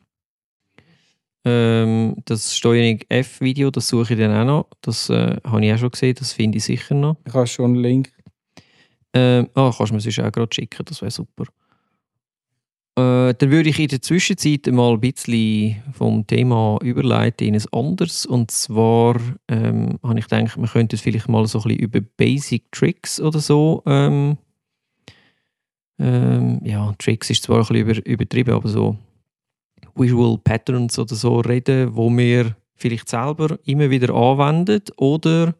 Ähm, das Steuerung F-Video, das suche ich dann auch noch. Das äh, habe ich auch schon gesehen, das finde ich sicher noch. Ich habe schon einen Link. Ähm, ah, kannst du mir sonst auch gerade schicken, das wäre super. Äh, dann würde ich in der Zwischenzeit mal ein bisschen vom Thema überleiten in ein anderes. Und zwar ähm, habe ich gedacht, wir könnten es vielleicht mal so ein bisschen über Basic Tricks oder so. Ähm, ähm, ja, Tricks ist zwar ein bisschen über, übertrieben, aber so Visual Patterns oder so reden, wo wir vielleicht selber immer wieder anwenden oder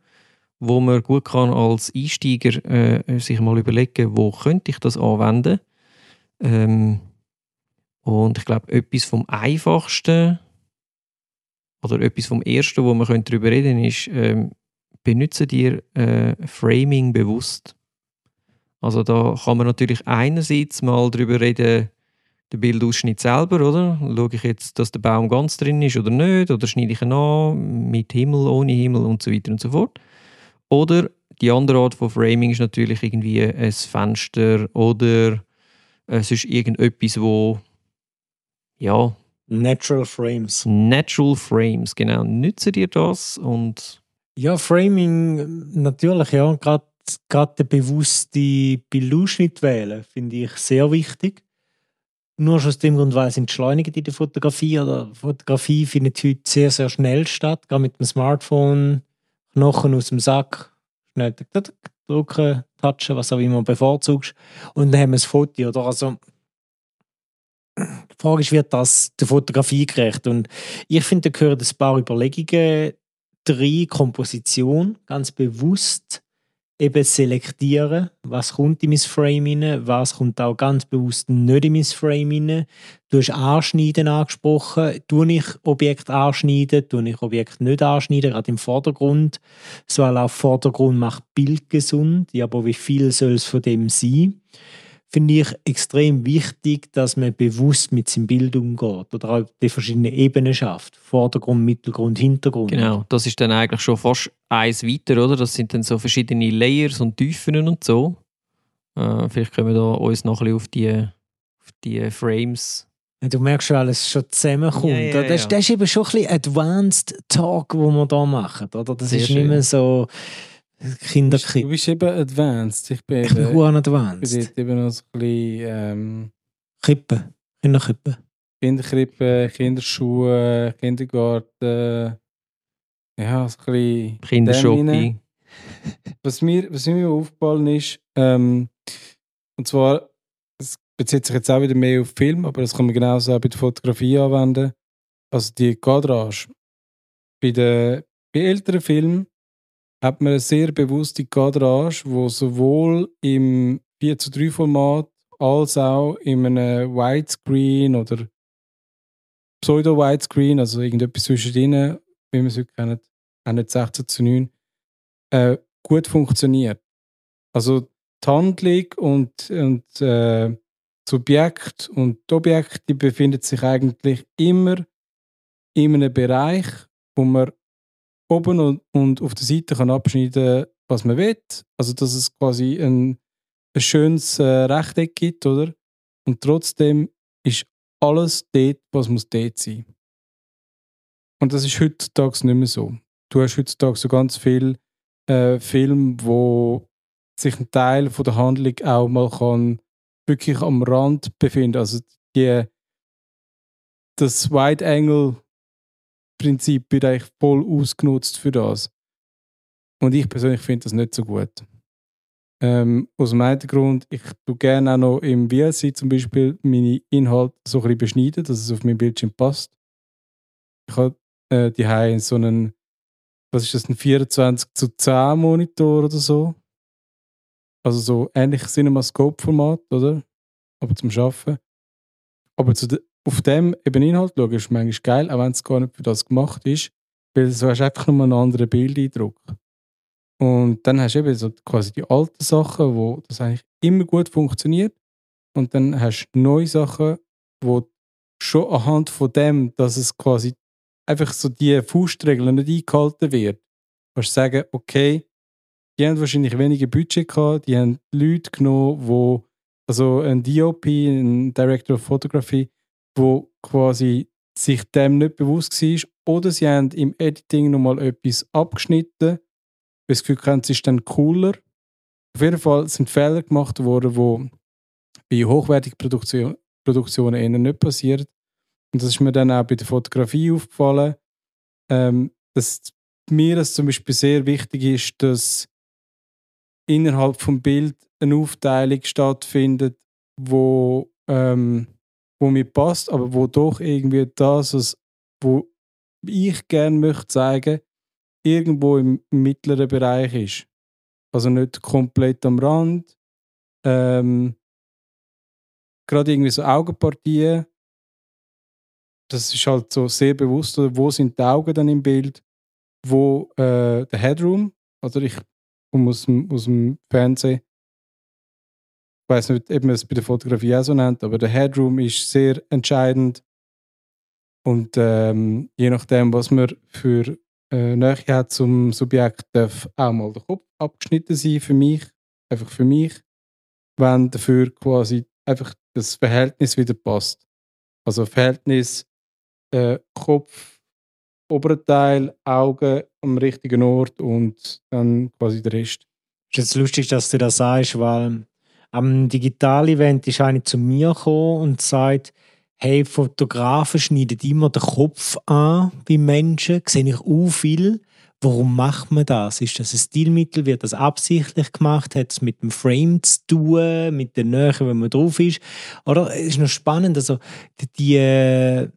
wo man gut kann als Einsteiger äh, sich mal überlegen, wo könnte ich das anwenden. Ähm, und ich glaube, etwas vom Einfachsten oder etwas vom Ersten, wo man darüber reden ist, ähm, benutze dir äh, Framing bewusst. Also da kann man natürlich einerseits mal darüber reden, der Bildausschnitt selber, oder? Schaue ich jetzt, dass der Baum ganz drin ist oder nicht? Oder schneide ich ihn an mit Himmel, ohne Himmel und so weiter und so fort. Oder die andere Art von Framing ist natürlich irgendwie ein Fenster oder es ist irgendetwas, wo ja, Natural Frames. Natural Frames, genau. Nütze dir das und Ja, Framing natürlich, ja. Gerade der bewusste Bildausschnitt wählen, finde ich sehr wichtig. Nur schon aus dem Grund, weil es entschleunigt in der Fotografie. Oder Fotografie findet heute sehr, sehr schnell statt. Gerade mit dem Smartphone, Knochen aus dem Sack, schnell drücken, touchen, was auch immer bevorzugst. Und dann haben wir das Foto. Oder? Also, die Frage ist, wird das der Fotografie gerecht? Und ich finde, da gehören ein paar Überlegungen drei Komposition ganz bewusst eben selektieren, was kommt in mein Frame rein, was kommt auch ganz bewusst nicht in mein Frame rein. Du hast Anschneiden angesprochen. Tue ich Objekt anschneiden, tue ich Objekt nicht anschneiden, gerade im Vordergrund. So auch Vordergrund macht Bild gesund. Ja, aber wie viel soll es von dem sein? Finde ich extrem wichtig, dass man bewusst mit seinem Bild umgeht oder auch die verschiedenen Ebenen schafft. Vordergrund, Mittelgrund, Hintergrund. genau, das ist dann eigentlich schon fast eins weiter, oder? Das sind dann so verschiedene Layers und Tiefen und so. Äh, vielleicht können wir da uns noch ein bisschen auf die, auf die Frames Du merkst schon, alles schon zusammenkommt. Ja, ja, das, ja. das ist eben schon ein bisschen Advanced Talk, wo wir da machen. Oder? Das Sehr ist nicht mehr so Du Kinderkrieg. bist eben advanced. Ich bin Ich bin eben, gut ich bin advanced. eben noch so ein bisschen ähm, Kippen. Kinderkippen. Kinderkrippe, Kinderschuhe, Kindergarten. Ja, so ein bisschen Kinderschocki. Termine. was mir, was mir aufgefallen ist, ähm, und zwar, es bezieht sich jetzt auch wieder mehr auf Film, aber das kann man genauso auch bei der Fotografie anwenden. Also die Kadrage. bei, den, bei älteren Filmen hat man eine sehr bewusste Kadrage, wo sowohl im 4 zu 3 Format als auch in einem Widescreen oder Pseudo-Widescreen, also irgendetwas zwischendrin, wie man es heute kennt, auch nicht 16 zu 9, äh, gut funktioniert. Also die Handlung und, und äh, das Objekt und die befinden sich eigentlich immer in einem Bereich, wo man oben und, und auf der Seite kann abschneiden was man will. Also dass es quasi ein, ein schönes äh, Rechteck gibt, oder? Und trotzdem ist alles dort, was muss dort sein. Und das ist heutzutage nicht mehr so. Du hast heutzutage so ganz viele äh, Filme, wo sich ein Teil von der Handlung auch mal kann wirklich am Rand befinden. Also die, das Wide Angle Prinzip wird eigentlich voll ausgenutzt für das. Und ich persönlich finde das nicht so gut. Ähm, aus dem einen Grund, ich tue gerne auch noch im VLC zum Beispiel meine Inhalte so ein bisschen beschneiden, dass es auf mein Bildschirm passt. Ich habe äh, die so einen, was ist das, ein 24 zu 10 Monitor oder so. Also so ähnlich CinemaScope-Format, oder? Aber zum Schaffen. Aber zu de, auf dem eben Inhalt schauen ist manchmal geil, auch wenn es gar nicht für das gemacht ist, weil so hast du einfach nur einen anderen Bildeindruck. Und dann hast du eben so quasi die alten Sachen, wo das eigentlich immer gut funktioniert. Und dann hast du neue Sachen, wo schon anhand von dem, dass es quasi einfach so die Faustregeln nicht eingehalten wird, kannst du sagen, okay, die haben wahrscheinlich weniger Budget gehabt, die haben Leute genommen, wo also ein DOP, ein Director of Photography, wo quasi sich dem nicht bewusst war, oder sie haben im Editing nochmal etwas abgeschnitten, weil das Gefühl haben, es ist dann cooler. Auf jeden Fall sind Fehler gemacht worden, die bei hochwertigen Produktion, Produktionen eher nicht passieren. Und das ist mir dann auch bei der Fotografie aufgefallen, ähm, dass mir das zum Beispiel sehr wichtig ist, dass innerhalb vom Bild eine Aufteilung stattfindet, wo, ähm, wo mir passt, aber wo doch irgendwie das, was, wo ich gerne möchte zeigen, irgendwo im mittleren Bereich ist. Also nicht komplett am Rand. Ähm, gerade irgendwie so Augenpartien. Das ist halt so sehr bewusst. Wo sind die Augen dann im Bild? Wo äh, der Headroom? Oder ich komme aus aus dem Fernsehen. Weiß nicht, ob man es bei der Fotografie auch so nennt, aber der Headroom ist sehr entscheidend. Und ähm, je nachdem, was man für äh, Nähe hat zum Subjekt, darf auch mal der Kopf abgeschnitten sein für mich. Einfach für mich. Wenn dafür quasi einfach das Verhältnis wieder passt. Also Verhältnis äh, Kopf, oberen Teil, Augen am richtigen Ort und dann quasi der Rest. Es ist jetzt lustig, dass du das sagst, weil am Digital-Event ist eine zu mir gekommen und sagt, hey, Fotografen schneiden immer den Kopf an bei Menschen, sehe ich auch viel. Warum macht man das? Ist das ein Stilmittel? Wird das absichtlich gemacht? Hat es mit dem Frame zu tun, mit der Nähe, wenn man drauf ist? Oder es ist noch spannend, also die,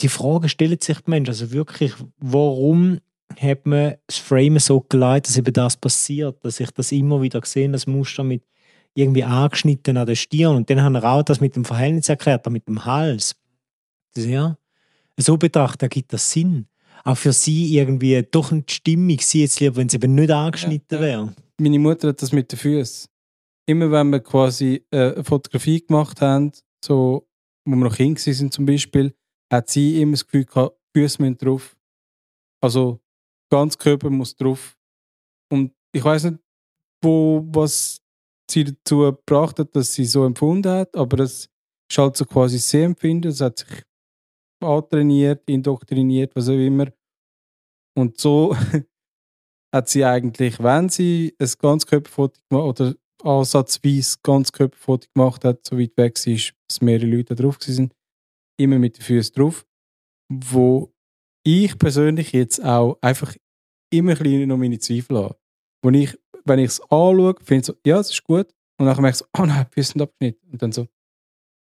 die Frage stellt sich die Menschen, also wirklich, warum hat man das Frame so geleitet, dass eben das passiert, dass ich das immer wieder gesehen, das Muster mit irgendwie angeschnitten an der Stirn und dann haben wir auch das mit dem Verhältnis erklärt, mit dem Hals. Ja, so betrachtet gibt das Sinn. Auch für sie irgendwie doch nicht stimmig, sie jetzt lieber, wenn es eben nicht angeschnitten ja, wäre. Meine Mutter hat das mit den Füßen. Immer wenn wir quasi äh, eine Fotografie gemacht haben, so, wo wir noch Kinder sind zum Beispiel, hat sie immer das Gefühl gehabt, Füße müssen drauf. Also ganz Körper muss drauf. Und ich weiß nicht, wo, was sie dazu gebracht hat, dass sie so empfunden hat, aber es ist halt so quasi sehr empfinden. Es hat sich antrainiert, indoktriniert, was auch immer. Und so hat sie eigentlich, wenn sie ein Ganzkörperfoto gemacht oder ansatzweise Ganzkörperfoto gemacht hat, so weit weg ist, dass mehrere Leute drauf sind, immer mit den Füßen drauf, wo ich persönlich jetzt auch einfach immer ein bisschen noch meine Zweifel habe. Wo ich, wenn ich es anschaue, finde ich so, ja, es ist gut. Und dann merke ich so, oh nein, abgeschnitten. Und dann so,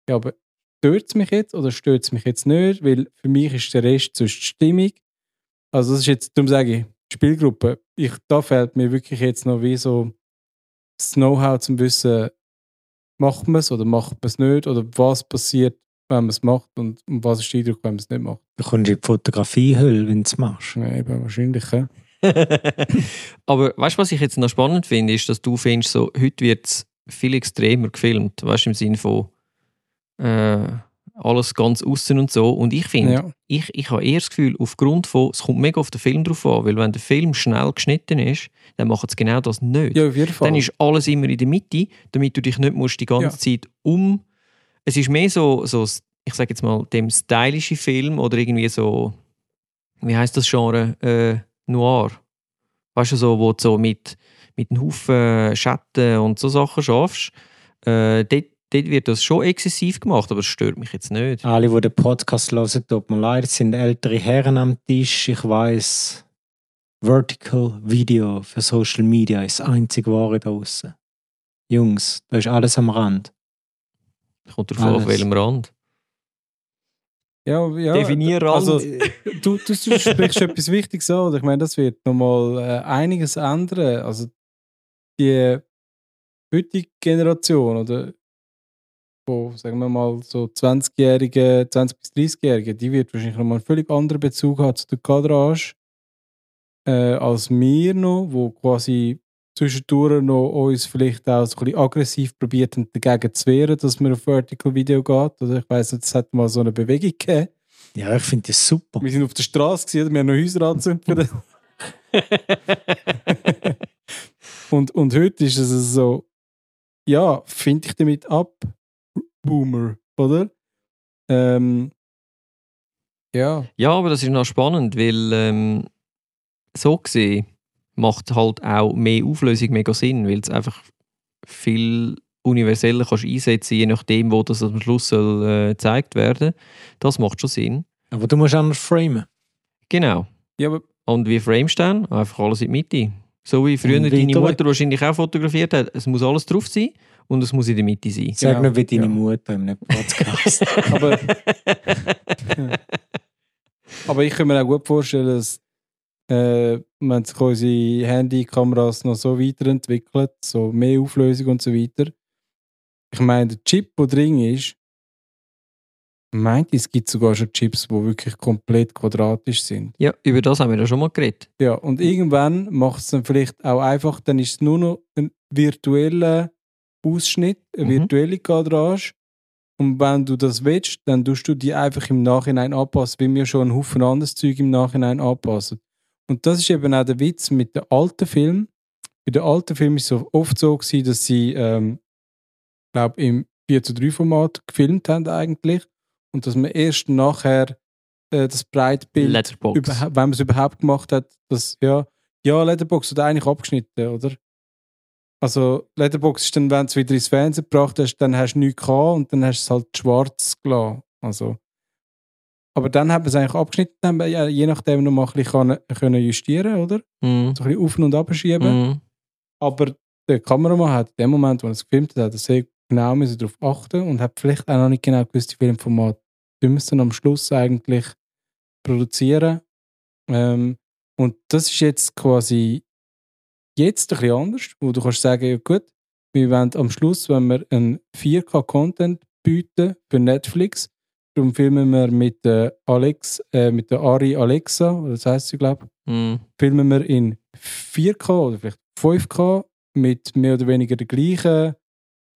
ja, aber stört es mich jetzt oder stört es mich jetzt nicht? Weil für mich ist der Rest sonst stimmig. Also das ist jetzt, darum sage ich, Spielgruppe. Ich, da fehlt mir wirklich jetzt noch wie so das Know-how zum Wissen, macht man es oder macht man es nicht oder was passiert, wenn man es macht und, und was ist der Eindruck, wenn man es nicht macht. Du kommst in die Fotografiehölle, wenn du es machst. Ja, eben, wahrscheinlich, ja. Aber weißt du, was ich jetzt noch spannend finde, ist, dass du findest, so, heute wird es viel extremer gefilmt. Weißt du, im Sinne von äh, alles ganz außen und so. Und ich finde, ja. ich, ich habe eher das Gefühl, aufgrund von, es kommt mega auf den Film drauf an, weil wenn der Film schnell geschnitten ist, dann macht es genau das nicht. Ja, auf jeden Fall. Dann ist alles immer in der Mitte, damit du dich nicht musst die ganze Ja. Zeit um. Es ist mehr so, so ich sage jetzt mal, dem stylische Film oder irgendwie so, wie heißt das Genre? Äh, Noir. Weißt du, so, wo du so mit, mit einem Haufen Schatten und so Sachen schaffst. Äh, dort, dort wird das schon exzessiv gemacht, aber es stört mich jetzt nicht. Alle, die den Podcast hören, tut mir leid, es sind ältere Herren am Tisch. Ich weiß, Vertical Video für Social Media ist das einzige Wahre da draussen. Jungs, da ist alles am Rand. Kommt darauf an, auf welchem Rand. Ja, ja, Definier Rand. Also, du, du, du sprichst etwas Wichtiges an. Ich meine, das wird nochmal äh, einiges ändern. Also die heutige Generation oder von, sagen wir mal, so 20-Jährigen, 20- bis 30-Jährigen, die wird wahrscheinlich nochmal einen völlig anderen Bezug haben zu der Kadrage äh, als wir noch, wo quasi zwischendurch noch uns vielleicht auch so ein bisschen aggressiv probiert haben, dagegen zu wehren, dass man auf Vertical Video geht. Oder ich weiss nicht, es hat mal so eine Bewegung gegeben. Ja, ich finde das super. Wir sind auf der Straße, wir haben noch Häuser angezündet. und, und heute ist es so, ja, finde ich damit ab, Boomer, oder? Ähm, ja, Ja, aber das ist noch spannend, weil ähm, so gesehen macht halt auch mehr Auflösung mega Sinn, weil es einfach viel universeller kannst einsetzen, je nachdem, wo das am Schluss soll, äh, gezeigt werden. Das macht schon Sinn. Aber du musst anders framen. Genau. ja aber Und wie framest du dann? Einfach alles in die Mitte. So wie früher Und deine Mutter wahrscheinlich auch fotografiert hat. Es muss alles drauf sein und es muss in der Mitte sein. Sag Genau, nicht wie deine ja. Mutter im Podcast. aber, aber ich kann mir auch gut vorstellen, dass äh, wenn sich unsere Handykameras noch so weiterentwickeln, so mehr Auflösung und so weiter. Ich meine, der Chip, der drin ist, meint, es gibt sogar schon Chips, die wirklich komplett quadratisch sind. Ja, über das haben wir ja schon mal geredet. Ja, und irgendwann macht es dann vielleicht auch einfach, dann ist es nur noch ein virtueller Ausschnitt, eine Mhm. virtuelle Kadrage. Und wenn du das willst, dann tust du die einfach im Nachhinein anpassen, wie wir schon einen Haufen anderes Zeug im Nachhinein anpassen. Und das ist eben auch der Witz mit den alten Filmen. Bei den alten Filmen ist es oft so gewesen, dass sie, ähm, glaube im 4 zu 3 Format gefilmt haben eigentlich. Und dass man erst nachher äh, das Breitbild wenn man es überhaupt gemacht hat, das, ja, ja, Letterbox hat eigentlich abgeschnitten, oder? Also, Letterbox ist dann, wenn du es wieder ins Fernsehen gebracht hast, dann hast du nichts gehabt und dann hast du es halt schwarz gelassen. Also, aber dann hat man es eigentlich abgeschnitten, haben wir ja, je nachdem noch mal ein bisschen können, können justieren, oder? Mhm. So ein bisschen auf und ab schieben. Mhm. Aber der Kameramann hat in dem Moment, wo er es gefilmt hat, sehr genau müssen darauf achten und hat vielleicht auch noch nicht genau gewusst, wie viel Format wir müssen am Schluss eigentlich produzieren. Ähm, und das ist jetzt quasi jetzt ein bisschen anders, wo du kannst sagen, ja gut, wir wollen am Schluss, wenn wir einen 4K-Content bieten für Netflix, darum filmen wir mit der Alex, äh, mit der Ari Alexa, oder das heißt sie, glaube ich, Mhm. filmen wir in 4K oder vielleicht 5K mit mehr oder weniger der gleichen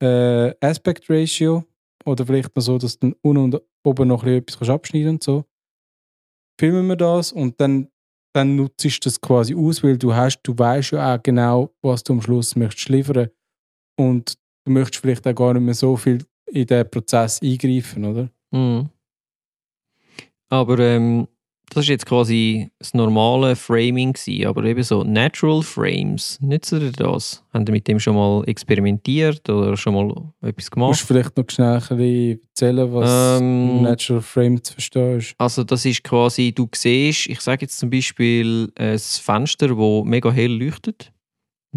äh, Aspect Ratio oder vielleicht noch so, dass du dann unten und oben noch ein bisschen etwas abschneiden und so. Filmen wir das und dann, dann nutzt du das quasi aus, weil du hast, du weißt ja auch genau, was du am Schluss möchtest liefern und du möchtest vielleicht auch gar nicht mehr so viel in den Prozess eingreifen, oder? Mhm. Aber ähm, das ist jetzt quasi das normale Framing gewesen, aber eben so Natural Frames, nützt ihr das? Habt ihr mit dem schon mal experimentiert oder schon mal etwas Du gemacht? musst vielleicht noch schnell ein bisschen erzählen, was Ähm, Natural Frame zu verstehen ist. Also das ist quasi, du siehst, ich sage jetzt zum Beispiel ein Fenster, wo mega hell leuchtet.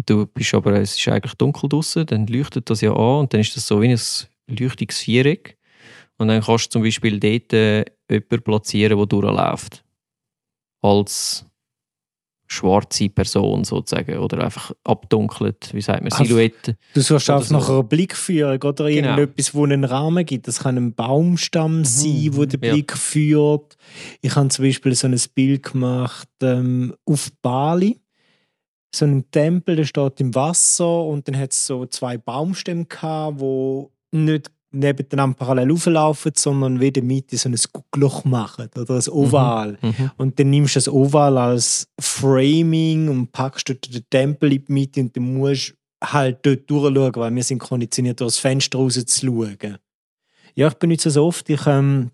Du bist aber, es ist eigentlich dunkel draußen, dann leuchtet das ja an und dann ist das so wie ein leuchtiges Viereck. Und dann kannst du zum Beispiel dort äh, jemanden platzieren, der durchläuft. Als schwarze Person sozusagen oder einfach abdunkelt, wie sagt man, Silhouette. Du suchst einfach so. nach einer Blickführung oder Genau. irgendetwas, wo einen Rahmen gibt. Das kann ein Baumstamm sein, wo Ja. Blick führt. Ich habe zum Beispiel so ein Bild gemacht ähm, auf Bali. So einen Tempel, der steht im Wasser und dann hat es so zwei Baumstämme gehabt, wo nicht nebeneinander parallel auflaufen, sondern wie der Mitte so ein Guckloch machen oder ein Oval. Mhm. Und dann nimmst du das Oval als Framing und packst dort den Tempel in die Mitte und dann musst halt dort durchschauen, weil wir sind konditioniert, durch das Fenster raus zu schauen. Ja, ich benutze es oft. Ich ähm,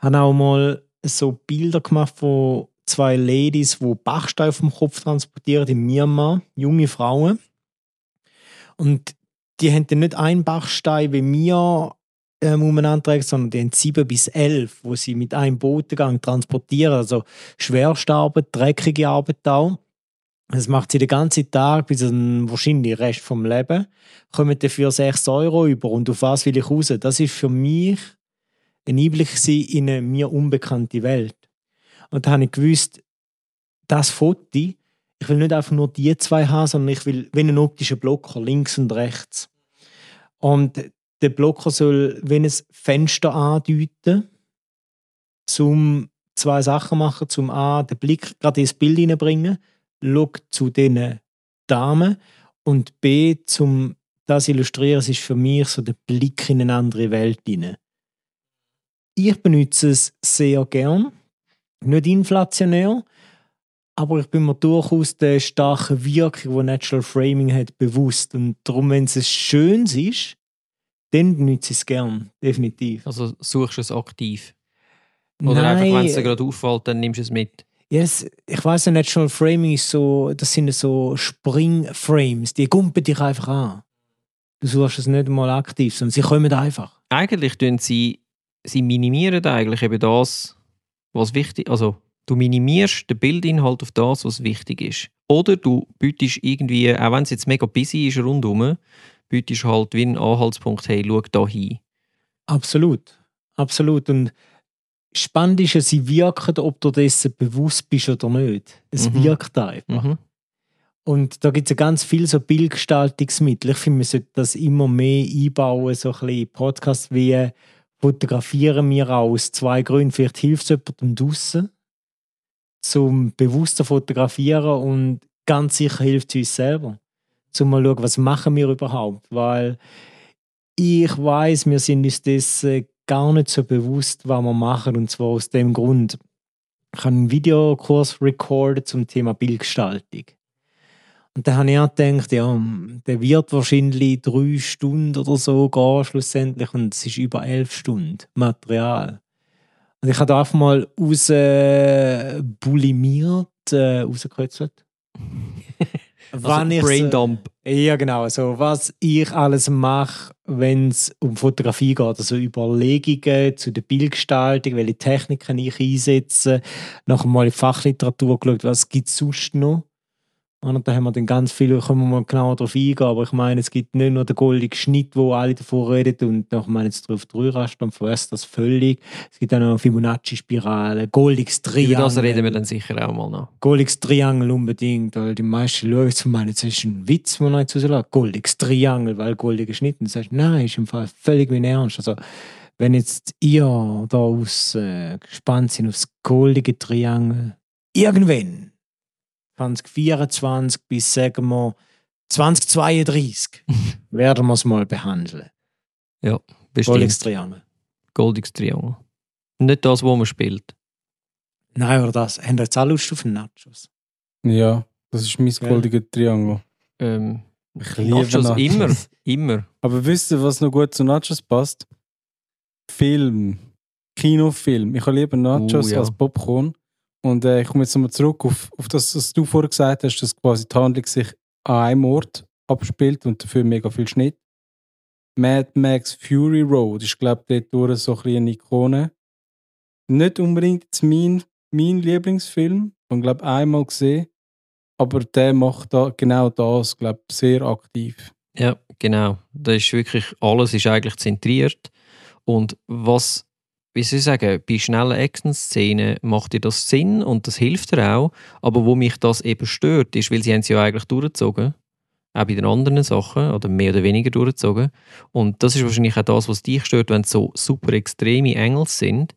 habe auch mal so Bilder gemacht von zwei Ladies, die Bachsteine auf dem Kopf transportieren in Myanmar, junge Frauen. Und die haben dann nicht einen Bachstein wie wir ähm, umeinander sondern die haben sieben bis elf, wo sie mit einem Botengang transportieren. Also schwerste Arbeit, dreckige Arbeit auch. Das macht sie den ganzen Tag bis an wahrscheinlich Rest vom Leben. Kommen dafür 6 Euro über. Und auf was will ich raus? Das ist für mich ein Einblick in eine mir unbekannte Welt. Und da habe ich gewusst, das Foto, ich will nicht einfach nur die zwei haben, sondern ich will wie einen optischen Blocker links und rechts. Und der Blocker soll wie ein Fenster andeuten, zum zwei Sachen machen. Zum A, den Blick gerade ins Bild hineinbringen, schau zu diesen Damen und B, zum das illustrieren, es ist für mich so der Blick in eine andere Welt hinein. Ich benutze es sehr gern, nicht inflationär, aber ich bin mir durchaus der starken Wirkung, die Natural Framing hat, bewusst. Und darum, wenn es schönes ist, dann benutze ich es gern, definitiv. Also suchst du es aktiv. Oder einfach, wenn es dir gerade auffällt, dann nimmst du es mit. Das, ich weiß ja, Natural Framing ist so, das sind so Springframes, die gumpen dich einfach an. Du suchst es nicht mal aktiv, sondern sie kommen einfach. Eigentlich tun sie, sie minimieren eigentlich eben das, was wichtig Also, du minimierst den Bildinhalt auf das, was wichtig ist. Oder du bietest irgendwie, auch wenn es jetzt mega busy ist rundherum, bietest halt wie einen Anhaltspunkt, hey, schau da hin. Absolut. Absolut. Und spannend ist ja, sie wirken, ob du dessen bewusst bist oder nicht. Es Mhm. wirkt einfach. Mhm. Und da gibt es ja ganz viel so Bildgestaltungsmittel. Ich finde, man sollte das immer mehr einbauen, so ein bisschen Podcasts wie fotografieren wir aus zwei Gründen. Vielleicht hilft es jemandem draussen, zum bewusster fotografieren und ganz sicher hilft es uns selber, zum mal schauen, was machen wir überhaupt, weil ich weiß, wir sind uns dessen gar nicht so bewusst, was wir machen und zwar aus dem Grund. Ich habe einen Videokurs recorden zum Thema Bildgestaltung. Und da habe ich auch gedacht, ja, der wird wahrscheinlich drei Stunden oder so gehen schlussendlich und es ist über elf Stunden Material. Und ich habe da einfach mal raus äh, bulimiert, äh, ich Also so- Braindump. ja, genau. Also, was ich alles mache, wenn es um Fotografie geht. Also Überlegungen zu der Bildgestaltung, welche Techniken ich einsetze. Nachher mal in die Fachliteratur geschaut, was gibt es sonst noch. Und da haben wir dann ganz viel, können wir mal genauer darauf eingehen, aber ich meine, es gibt nicht nur den goldigen Schnitt, wo alle davon reden und nachher meine jetzt drauf drei Raster und verwässt das völlig. Es gibt auch noch Fibonacci-Spirale, goldiges Über Triangel. das reden wir dann sicher auch mal noch. Goldiges Triangel unbedingt, weil die meisten schauen zu meinen, das ist ein Witz, wo man jetzt rauslässt. Goldiges Triangel, weil goldige Schnitt. Und du sagst, nein, ist im Fall völlig wie ernst. Also, wenn jetzt ihr da aus, äh, gespannt sind aufs goldige Triangel, irgendwann, 2024 bis, sagen wir, 2032, werden wir es mal behandeln. Bestimmt. Goldiges Triangel. Goldiges Triangel. Nicht das, wo man spielt. Nein, oder das. Haben jetzt alle Lust auf Nachos? Ja, das ist mein goldiger Triangel. Ähm, Ich liebe Nachos Nachos. immer. Immer. Aber wisst ihr, was noch gut zu Nachos passt? Film. Kinofilm. Ich habe lieber Nachos Uh, ja. als Popcorn. Und äh, ich komme jetzt nochmal zurück auf, auf das, was du vorher gesagt hast, dass quasi die Handlung sich an einem Ort abspielt und dafür mega viel Schnitt. Mad Max Fury Road ist, glaube ich, dort so ein eine Ikone. Nicht unbedingt mein, mein Lieblingsfilm. Ich glaube einmal gesehen. Aber der macht da genau das, glaube ich, sehr aktiv. Ja, genau. Da ist wirklich alles ist eigentlich zentriert. Und was wie soll ich sagen, bei schnellen Action-Szenen macht dir das Sinn und das hilft dir auch. Aber wo mich das eben stört, ist, weil sie haben es ja eigentlich durchgezogen. Auch bei den anderen Sachen oder mehr oder weniger durchgezogen. Und das ist wahrscheinlich auch das, was dich stört, wenn es so super extreme Engels sind,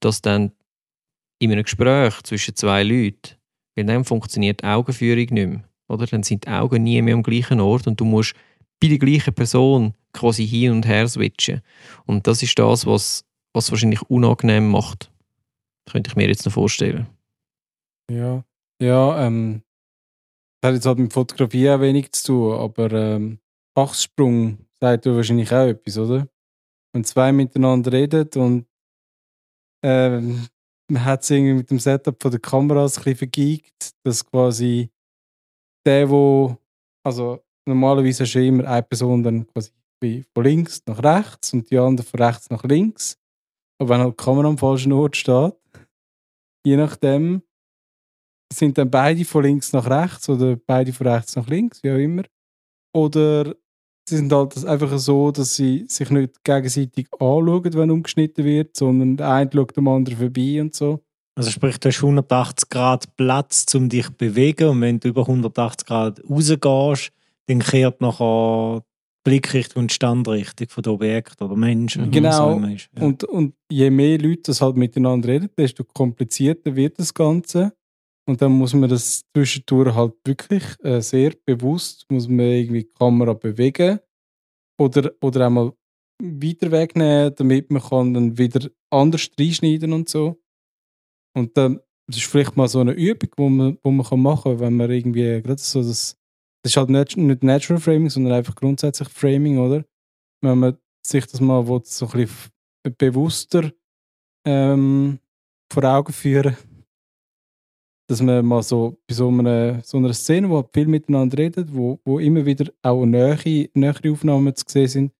dass dann in einem Gespräch zwischen zwei Leuten, weil dann funktioniert die Augenführung nicht mehr. Oder? Dann sind die Augen nie mehr am gleichen Ort und du musst bei der gleichen Person quasi hin und her switchen. Und das ist das, was, was wahrscheinlich unangenehm macht. Könnte ich mir jetzt noch vorstellen. Ja, ja, ähm, das hat jetzt halt mit Fotografie auch wenig zu tun, aber ähm, Achssprung sagt ja wahrscheinlich auch etwas, oder? Wenn zwei miteinander reden und ähm, man hat es irgendwie mit dem Setup von der Kameras ein bisschen vergeigt, dass quasi der, wo, also normalerweise hast du immer eine Person dann quasi von links nach rechts und die andere von rechts nach links. Aber wenn halt die Kamera am falschen Ort steht, je nachdem, sind dann beide von links nach rechts oder beide von rechts nach links, wie auch immer. Oder sie sind halt einfach so, dass sie sich nicht gegenseitig anschauen, wenn umgeschnitten wird, sondern der eine schaut dem anderen vorbei und so. Also sprich, du hast 180 Grad Platz, um dich zu bewegen und wenn du über 180 Grad rausgehst, dann kehrt nachher Blickrichtung und Standrichtung von den Objekten oder Menschen. Genau. So ist. Ja. Und, und je mehr Leute das halt miteinander reden, desto komplizierter wird das Ganze. Und dann muss man das zwischendurch halt wirklich äh, sehr bewusst, muss man irgendwie die Kamera bewegen oder, oder einmal weiter wegnehmen, damit man kann dann wieder anders reinschneiden und so. Und dann, das ist vielleicht mal so eine Übung, wo man, wo man kann machen kann, wenn man irgendwie, gerade so das, das ist halt nicht, nicht Natural Framing, sondern einfach grundsätzlich Framing, oder? Wenn man sich das mal will, so ein bisschen bewusster ähm, vor Augen führen dass man mal so bei so einer, so einer Szene, wo viel miteinander redet, wo, wo immer wieder auch nähere, nähere Aufnahmen zu sehen sind,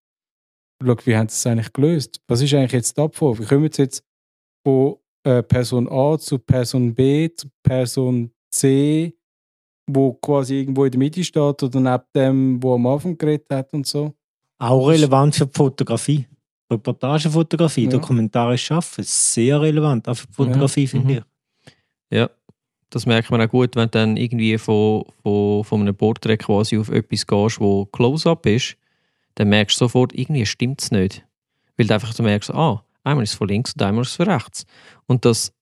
schaut, wie haben sie es eigentlich gelöst? Was ist eigentlich jetzt davon? Wie kommen wir jetzt von äh, Person A zu Person B zu Person C, wo quasi irgendwo in der Mitte steht oder neben dem, wo am Anfang geredet hat und so? Auch relevant für die Fotografie. Reportagefotografie, Ja. dokumentarisch schaffen, sehr relevant, auch für die Fotografie, finde Mhm. ich. Ja, das merkt man auch gut, wenn du dann irgendwie von, von, von einem Porträt quasi auf etwas gehst, wo Close-Up ist, dann merkst du sofort, irgendwie stimmt es nicht. Weil du einfach so merkst, ah, einmal ist es von links und einmal ist es von rechts. Und das,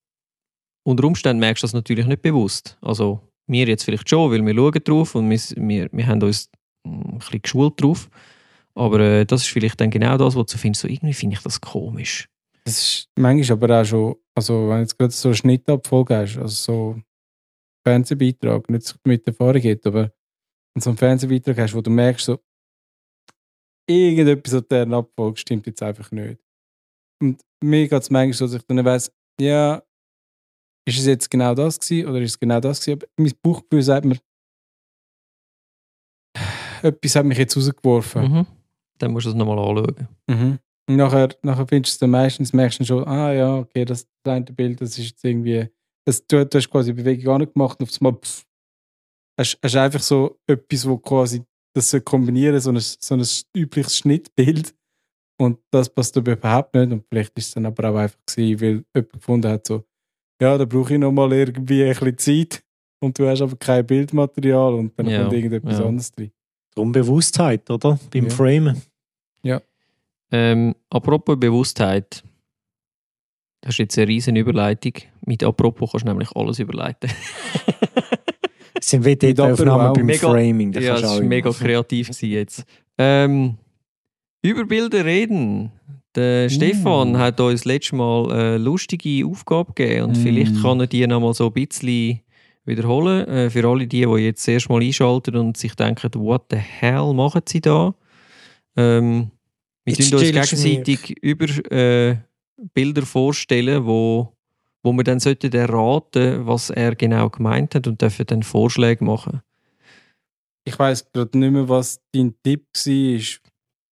unter Umständen merkst du das natürlich nicht bewusst. Also wir jetzt vielleicht schon, weil wir schauen drauf und wir, wir, wir haben uns mm, ein bisschen geschult drauf. Aber äh, das ist vielleicht dann genau das, was du findest, so irgendwie finde ich das komisch. Das ist manchmal aber auch schon, also wenn du jetzt gerade so eine Schnittabfolge hast, also so Fernsehbeitrag, nicht mit Erfahrung geht, aber wenn so einen Fernsehbeitrag hast, wo du merkst, so irgendetwas an dieser Abfolge stimmt jetzt einfach nicht. Und mir geht es manchmal so, dass ich dann weiss, ja, ist es jetzt genau das gewesen oder ist es genau das gewesen? Aber mein Bauchgefühl sagt mir, etwas hat mich jetzt rausgeworfen. Mhm. Dann musst du es nochmal anschauen. Mhm. Und nachher, nachher findest du es dann meistens, merkst du schon, ah ja, okay, das eine Bild, das ist jetzt irgendwie, das, du, du hast quasi Bewegung gar nicht gemacht und auf einmal pff, hast, hast einfach so etwas, wo quasi das kombinieren, so ein, so ein übliches Schnittbild und das passt aber überhaupt nicht und vielleicht ist es dann aber auch einfach gewesen, weil jemand gefunden hat, so, ja, da brauche ich nochmal irgendwie ein bisschen Zeit und du hast aber kein Bildmaterial und dann Ja, kommt irgendetwas ja. anderes drin. Darum Bewusstheit, oder? Beim Ja. Framen. Ähm, apropos Bewusstheit. Das ist jetzt eine riesen Überleitung. Mit apropos kannst du nämlich alles überleiten. Sind wir Mit dort Aufnahmen beim Mega- Framing? Das ja, das war mega kreativ jetzt. Ähm, über Bilder reden. Der Stefan hat uns letztes Mal eine lustige Aufgabe gegeben und Mm. vielleicht kann er die noch mal so ein bisschen wiederholen. Äh, für alle die, die jetzt das erste Mal einschalten und sich denken, what the hell machen sie da? Ähm, wir Jetzt uns gegenseitig über äh, Bilder vorstellen, wo, wo wir dann sollten erraten, was er genau gemeint hat und dürfen dann Vorschläge machen. Ich weiß gerade nicht mehr, was dein Tipp war.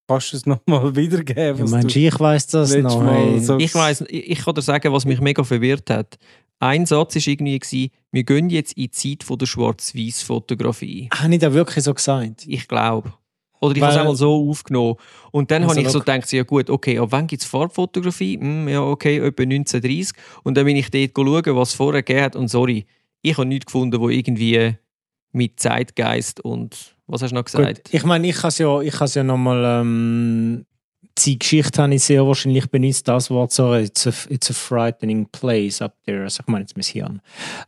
Kannst du es nochmal wiedergeben? Ja, meinst ich weiss das noch? Mal Hey. so- Ich weiß, ich ich kann dir sagen, was mich mega verwirrt hat. Ein Satz war irgendwie, gewesen, wir gehen jetzt in die Zeit von der Schwarz-Weiß-Fotografie. Habe ich da wirklich so gesagt? Ich glaube. Oder ich habe es einmal so aufgenommen. Und dann Also habe ich so gedacht, ja gut, okay, ab wann gibt es Farbfotografie? Hm, ja, okay, etwa 1930. Und dann bin ich dort schauen, was es vorher gegeben hat. Und sorry, ich habe nichts gefunden, wo irgendwie mit Zeitgeist und was hast du noch Gut, gesagt? ich meine, ich habe es ja, ich has ja nochmal. Ähm, die Geschichte habe ich sehr wahrscheinlich benutzt, das Wort so, it's a, it's a frightening place up there. Also ich meine jetzt mein Hirn.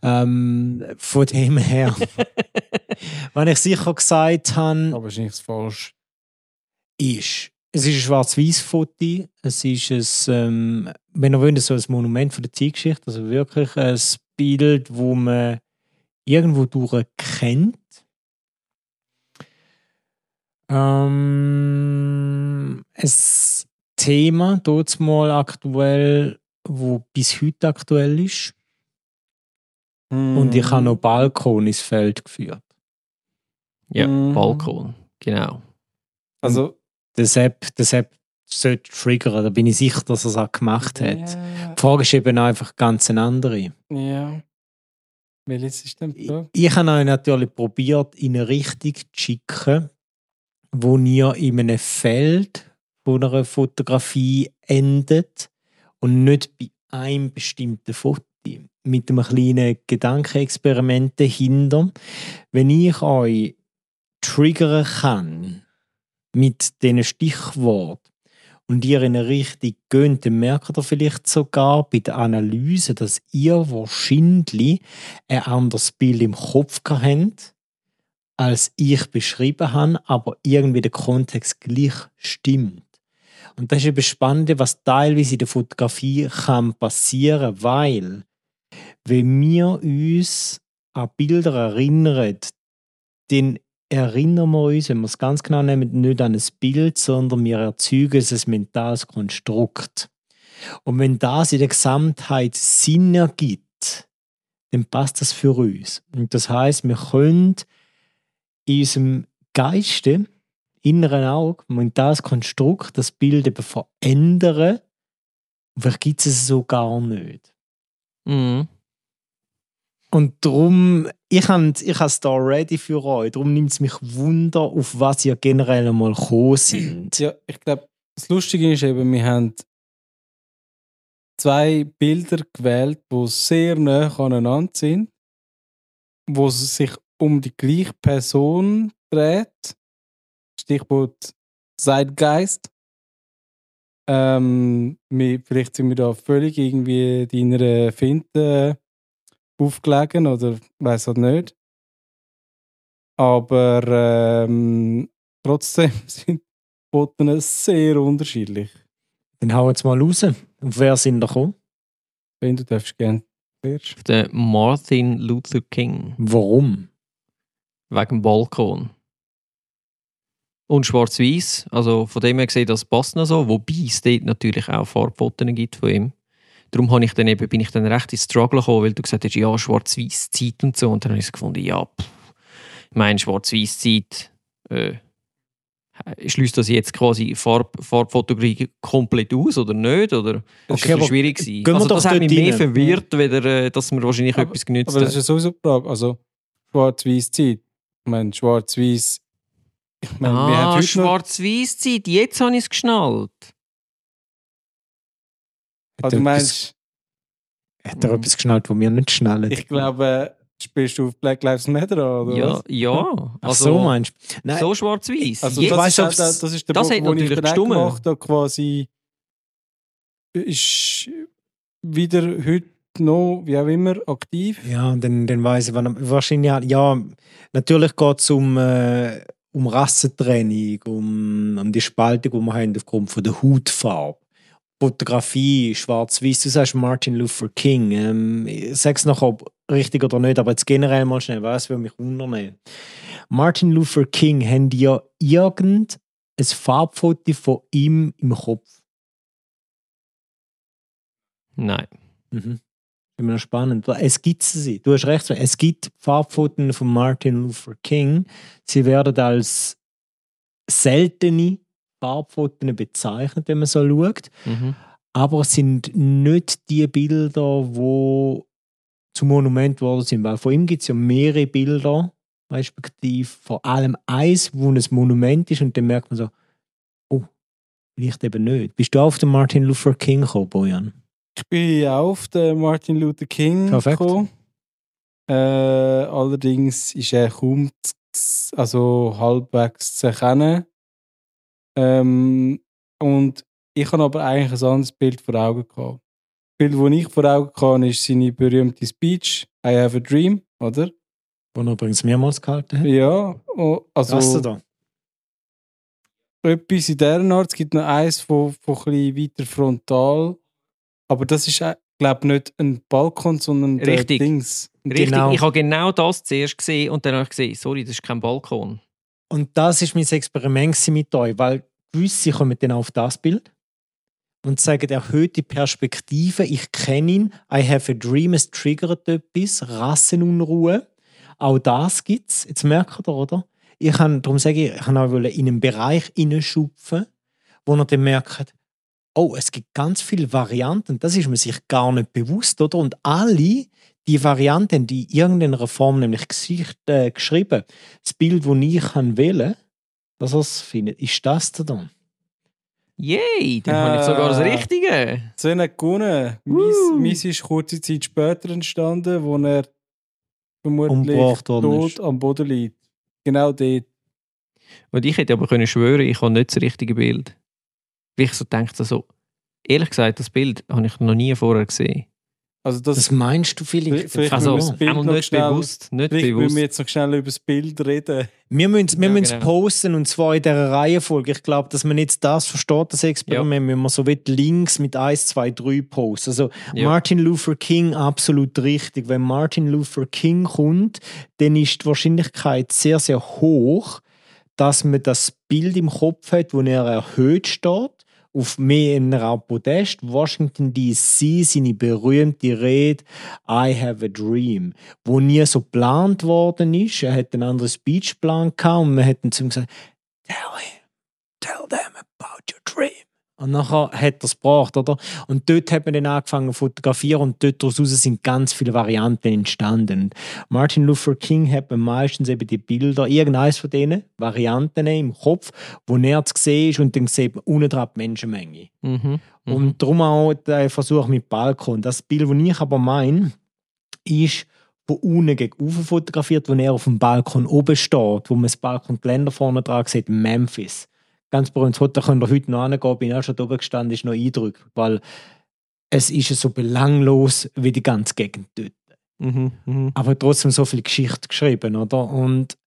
Ähm, von dem her, wenn ich sicher gesagt habe, Aber wahrscheinlich das falsch. ist, es ist ein Schwarz-Weiß-Foto, es ist ein, ähm, wenn ihr wollt, so ein Monument von der Zeitgeschichte, also wirklich ein Bild, wo man irgendwo durch kennt. Ähm, ein Thema, dort mal aktuell, wo bis heute aktuell ist. Und ich habe noch Balkon ins Feld geführt. Ja, Mhm. Balkon, genau. Also, Das App, das App sollte triggern, da bin ich sicher, dass er es auch gemacht hat. Ja, Die Frage ist eben einfach ganz eine andere. ja. Welches ist denn Ich, da? ich habe euch natürlich probiert, in eine Richtung zu schicken, wo ihr in einem Feld von einer Fotografie endet und nicht bei einem bestimmten Foto. Mit einem kleinen Gedankenexperiment dahinter. Wenn ich euch triggern kann mit diesen Stichworten und ihr in eine Richtung geht, dann merkt ihr vielleicht sogar bei der Analyse, dass ihr wahrscheinlich ein anderes Bild im Kopf habt, als ich beschrieben habe, aber irgendwie der Kontext gleich stimmt. Und das ist eben spannend, was teilweise in der Fotografie kann passieren, weil wenn wir uns an Bilder erinnern, dann erinnern wir uns, wenn wir es ganz genau nehmen, nicht an ein Bild, sondern wir erzeugen ein mentales Konstrukt. Und wenn das in der Gesamtheit Sinn ergibt, dann passt das für uns. Und das heißt, wir können in unserem Geiste, inneren Auge, mentales Konstrukt, das Bild eben verändern. Und vielleicht gibt es es so gar nicht. Mhm. Und darum, ich habe ich es da ready für euch. Darum nimmt es mich Wunder, auf was ihr generell mal gekommen sind. Ja, ich glaube, das Lustige ist eben, wir haben zwei Bilder gewählt, die sehr nah aneinander sind, wo es sich um die gleiche Person dreht. Stichwort Zeitgeist. Ähm, wir, vielleicht sind wir da völlig irgendwie deiner Finte aufgelegen oder weiß halt nicht. Aber ähm, trotzdem sind die Fotos sehr unterschiedlich. Dann hauen wir jetzt mal raus. Auf wer sind da gekommen? Wenn du darfst gerne. Der Martin Luther King. Warum? Wegen dem Balkon. Und schwarz-weiß, also von dem her gesehen, das passt noch so, wobei es dort natürlich auch Farbfotos gibt von ihm. Darum habe ich dann eben, bin ich dann recht ins Struggle gekommen, weil du gesagt hast, ja, schwarz-weiß Zeit und so. Und dann habe ich gefunden, ja, pff, ich meine, schwarz-weiß Zeit, äh, schließt das jetzt quasi Farb, Farbfotografie komplett aus oder nicht? Oder das Okay, ist schwierig gewesen. Also das hat mich mehr rein. verwirrt, weder, äh, dass man wahrscheinlich Aber- etwas genützt Aber das ist hat. ja sowieso die Frage. Also, schwarz-weiß Zeit. Ich meine, schwarz-weiß. Ich meine, wir haben Ah, heute noch, schwarz-weiß Zeit, jetzt habe ich es geschnallt. ah, du meinst, Hat er etwas geschnallt, wo wir nicht schnallen? ich glaube, spielst du auf Black Lives Matter an, oder Ja, was? ja. Ach Also, so meinst du? Nein, so schwarz-weiß. Also, Jetzt- das, weiss, ist, auch- das ist der das Punkt, hat wo ich gemacht habe, quasi ist wieder heute noch, wie auch immer, aktiv. Ja, dann, dann weiss ich, wann, wahrscheinlich, ja, natürlich geht es um, äh, um Rassentrennung, um, um die Spaltung, die wir haben aufgrund von der Hautfarbe. Fotografie, schwarz-weiß, du sagst Martin Luther King. Ähm, ich sag's noch, ob richtig oder nicht, aber jetzt generell mal schnell, was würde mich wundern. Martin Luther King, haben die ja irgendein Farbfoto von ihm im Kopf? Nein. Mhm. Immer noch spannend. Es gibt sie. Du hast recht. Es gibt Farbfotos von Martin Luther King. Sie werden als seltene Farbfotos bezeichnet, wenn man so schaut. Mhm. Aber es sind nicht die Bilder, die zum Monument geworden sind. Weil von ihm gibt es ja mehrere Bilder, respektive vor allem eins, wo ein Monument ist und dann merkt man so, oh, vielleicht eben nicht. Bist du auf den Martin Luther King gekommen, Bojan? Ich bin auf den Martin Luther King Perfekt. gekommen. Äh, allerdings ist er kaum zu, also halbwegs zu erkennen. Ähm, und ich habe aber eigentlich ein anderes Bild vor Augen gehabt. Das Bild, das ich vor Augen hatte, ist seine berühmte Speech I have a dream, oder? Wo er übrigens mehrmals gehalten hat. Ja, also Das da. etwas in dieser Art. Es gibt noch eins von, von ein bisschen weiter frontal. Aber das ist, glaube ich, nicht ein Balkon, sondern der Richtig. Dings. Richtig, Genau. ich habe genau das zuerst gesehen und dann habe ich gesehen, sorry, das ist kein Balkon. Und das ist mein Experiment mit euch, weil gewisse kommen dann auf das Bild und sagen, erhöhte Perspektive, ich kenne ihn, I have a dream, es triggert etwas, Rassenunruhe. Auch das gibt es. Jetzt merkt ihr, oder? Ich kann, darum sage ich, ich kann auch in einen Bereich hineinschupfen, wo ihr dann merkt, oh, es gibt ganz viele Varianten, das ist man sich gar nicht bewusst, oder? Und alle die Varianten, die in irgendeiner Form nämlich gesicht, äh, geschrieben, das Bild, das ich kann wählen dass er es findet, ist das da dann. Yay, dann habe ich sogar das Äh. Richtige. So hat gewonnen. Woo. Mies ist kurze Zeit später entstanden, wo er vermutlich tot ist. am Boden liegt. Genau dort. Und ich hätte aber können schwören, ich habe nicht das richtige Bild. Wie ich so denke, so, ehrlich gesagt, das Bild habe ich noch nie vorher gesehen. Also das, Das meinst du vielleicht? Vielleicht Also, das Bild einmal noch nicht schnell- bewusst, nicht vielleicht müssen bewusst. wir jetzt noch schnell über das Bild reden. Wir müssen, wir Ja, müssen genau. posten und zwar in dieser Reihenfolge. Ich glaube, dass man jetzt das versteht, das Experiment, wenn man so will, links mit 1, 2, 3 posten. Also Ja. Martin Luther King absolut richtig. Wenn Martin Luther King kommt, dann ist die Wahrscheinlichkeit sehr, sehr hoch, dass man das Bild im Kopf hat, wo er erhöht steht, auf mehr einer Art Podest, Washington D.C., seine berühmte Rede I have a dream, wo nie so geplant worden ist. Er hat einen anderen Speechplan und man hat ihm zu ihm gesagt, tell him, tell them about your dream. Und nachher hat er es gebracht, oder? Und dort hat man dann angefangen zu fotografieren und dort daraus sind ganz viele Varianten entstanden. Martin Luther King hat man meistens eben die Bilder, irgendeines von denen, Varianten im Kopf, wo er zu sehen ist und dann sieht man unten dran die Menschenmenge. Mhm. Mhm. Und darum auch der Versuch mit Balkon. Das Bild, das ich aber meine, ist von unten gegen oben fotografiert, wo er auf dem Balkon oben steht, wo man das Balkongeländer vorne dran sieht, Memphis. Ganz berühmtes Foto, könnt ihr heute noch hingehen, bin auch schon da oben gestanden, ist noch eindrücklich, weil es ist so belanglos wie die ganze Gegend dort. Mhm. Mhm. Aber trotzdem so viel Geschichte geschrieben, oder? Und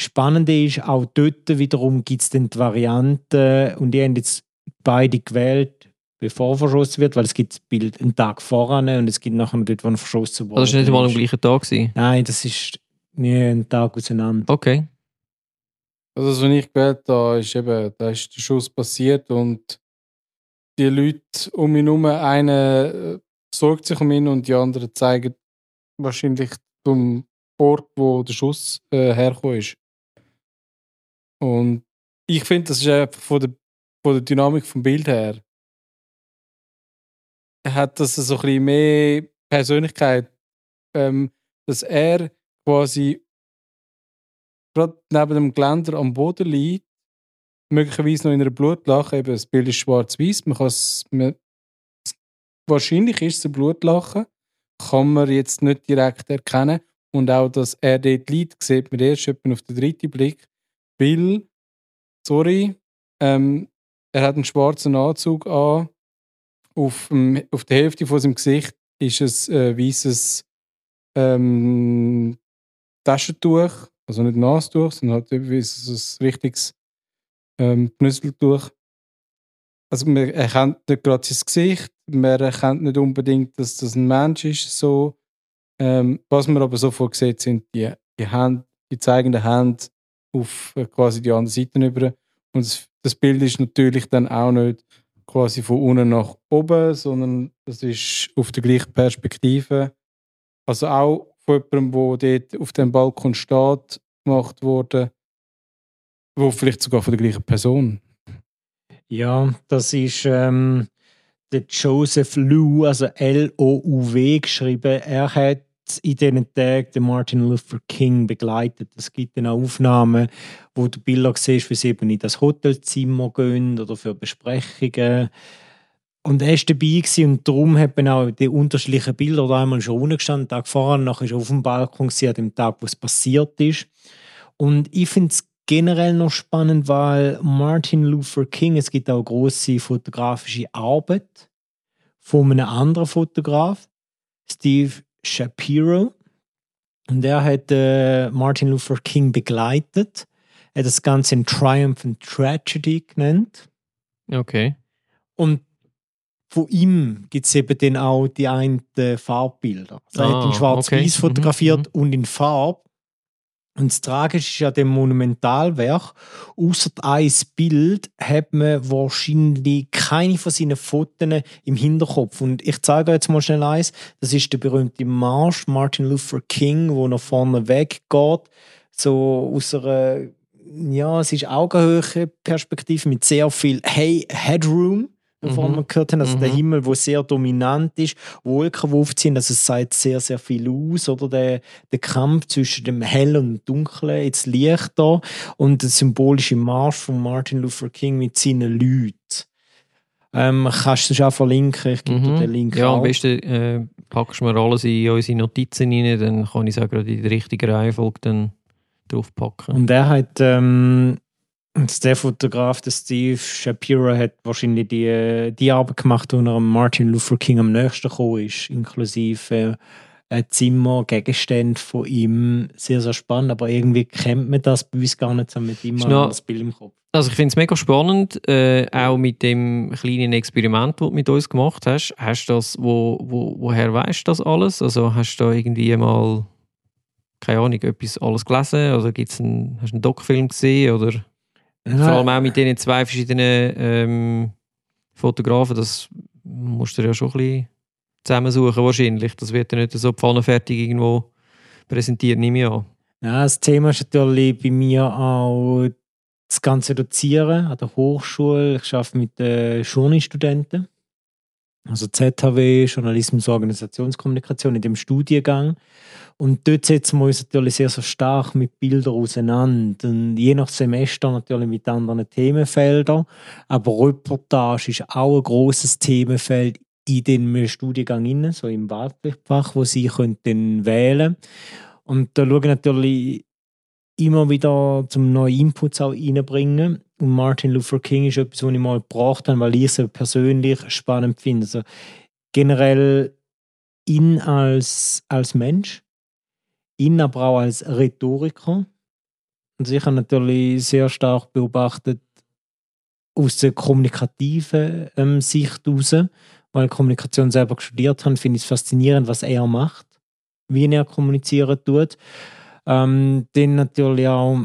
Spannende ist, auch dort wiederum gibt es dann die Variante, und die haben jetzt beide gewählt, bevor verschossen wird, weil es gibt das Bild einen Tag voran und es gibt nachher dort, wo er verschossen wurde. Also, das war nicht mal am gleichen Tag. Gewesen. Nein, das ist nie einen Tag auseinander. Okay. Also was ich gewählt habe, ist eben, da ist der Schuss passiert und die Leute um ihn herum, einer äh, sorgt sich um ihn und die anderen zeigen wahrscheinlich zum Ort, wo der Schuss äh, hergekommen ist. Und ich finde, das ist einfach von der, von der Dynamik vom Bild her. Hat das so ein bisschen mehr Persönlichkeit, ähm, dass er quasi gerade neben dem Geländer am Boden liegt, möglicherweise noch in einer Blutlache, eben das Bild ist schwarz-weiß, man kann es, wahrscheinlich ist es ein Blutlache, kann man jetzt nicht direkt erkennen. Und auch, dass er dort liegt, sieht man erst auf den dritten Blick, weil, sorry, ähm, er hat einen schwarzen Anzug an, auf, dem, auf der Hälfte von seinem Gesicht ist es äh, weißes ähm, Taschentuch, also nicht Nastuch, sondern halt irgendwie so ein richtiges ähm, Knüsseltuch. Also man erkennt nicht gerade sein Gesicht, man erkennt nicht unbedingt, dass das ein Mensch ist. So. Ähm, was man aber sofort sieht, sind die, die Hände, die zeigenden Hände auf äh, quasi die andere Seite über. Und das, das Bild ist natürlich dann auch nicht quasi von unten nach oben, sondern das ist auf der gleichen Perspektive. Also auch von jemandem, der dort auf dem Balkon steht, gemacht wurde, wo vielleicht sogar von der gleichen Person. Ja, das ist ähm, der Joseph Lou, also L-O-U-W geschrieben. Er hat in diesen Tagen den Martin Luther King begleitet. Es gibt dann auch Aufnahmen, wo du Bilder siehst, wie sie eben in das Hotelzimmer gehen oder für Besprechungen. Und er war dabei gewesen, und darum hat man auch die unterschiedlichen Bilder da einmal schon unten gestanden, Tag vorher, nachher ist er auf dem Balkon gewesen, an dem Tag, wo es passiert ist. Und ich finde es generell noch spannend, weil Martin Luther King, es gibt auch große fotografische Arbeit von einem anderen Fotograf, Steve Shapiro. Und er hat äh, Martin Luther King begleitet. Er hat das Ganze in Triumph and Tragedy genannt. Okay. Und von ihm gibt es eben dann auch die einen Farbbilder. Also er hat in Ah, Schwarz-Weiß okay. fotografiert Mhm, und in Farbe. Und das Tragische ist ja dem Monumentalwerk, außer ein Bild hat man wahrscheinlich keine von seinen Fotos im Hinterkopf. Und ich zeige euch jetzt mal schnell eins. Das ist der berühmte Marsch Martin Luther King, wo nach vorne weggeht. So aus einer, ja, es ist Augenhöhe Perspektive mit sehr viel hey Headroom. Wovon Mhm. wir gehört haben, also der Mhm. Himmel, wo sehr dominant ist, Wolken, die aufziehen, also es sagt sehr, sehr viel aus, oder der, der Kampf zwischen dem Hell und dem Dunklen, jetzt Licht da und der symbolische Marsch von Martin Luther King mit seinen Leuten. Ähm, kannst du das auch verlinken? Ich gebe dir Mhm. den Link Ja, am besten äh, packst du mir alles in unsere Notizen rein, dann kann ich es auch gerade in der richtigen Reihenfolge dann draufpacken. Und er hat, ähm, und der Fotograf, der Steve Shapiro, hat wahrscheinlich die, die Arbeit gemacht, wo er am Martin Luther King am nächsten gekommen ist, inklusive äh, ein Zimmer, Gegenstände von ihm. Sehr, sehr spannend, aber irgendwie kennt man das bei uns gar nicht so mit ihm Ist noch- das Bild im Kopf. Also ich finde es mega spannend, äh, auch mit dem kleinen Experiment, das du mit uns gemacht hast. Hast du das, wo, wo, woher weißt du das alles? Also hast du da irgendwie mal, keine Ahnung, etwas alles gelesen oder gibt's einen, hast du einen Doc-Film gesehen oder vor allem auch mit diesen zwei verschiedenen ähm, Fotografen, das musst du ja schon ein bisschen zusammensuchen wahrscheinlich. Das wird ja nicht so pfannenfertig irgendwo präsentiert, nehme ich an. Ja, das Thema ist natürlich bei mir auch das ganze Dozieren an der Hochschule. Ich arbeite mit äh, Journalistudenten, also ZHW, Journalismus Organisationskommunikation in dem Studiengang. Und dort setzen wir uns natürlich sehr, sehr stark mit Bildern auseinander. Und je nach Semester natürlich mit anderen Themenfeldern. Aber Reportage ist auch ein grosses Themenfeld in dem Studiengang, innen, so im Wahlpflichtfach, wo Sie können wählen Und da schaue ich natürlich immer wieder zum neuen Inputs auch reinbringen. Und Martin Luther King ist etwas, was ich mal gebracht habe, weil ich es persönlich spannend finde. Also generell ihn als, als Mensch, ihn aber auch als Rhetoriker. Und ich habe natürlich sehr stark beobachtet aus der kommunikativen ähm, Sicht heraus, weil ich Kommunikation selber studiert habe, finde ich es faszinierend, was er macht, wie er kommunizieren tut. Ähm, dann natürlich auch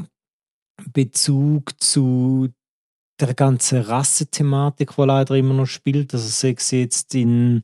Bezug zu der ganzen Rassenthematik, die leider immer noch spielt. Also sei es jetzt in,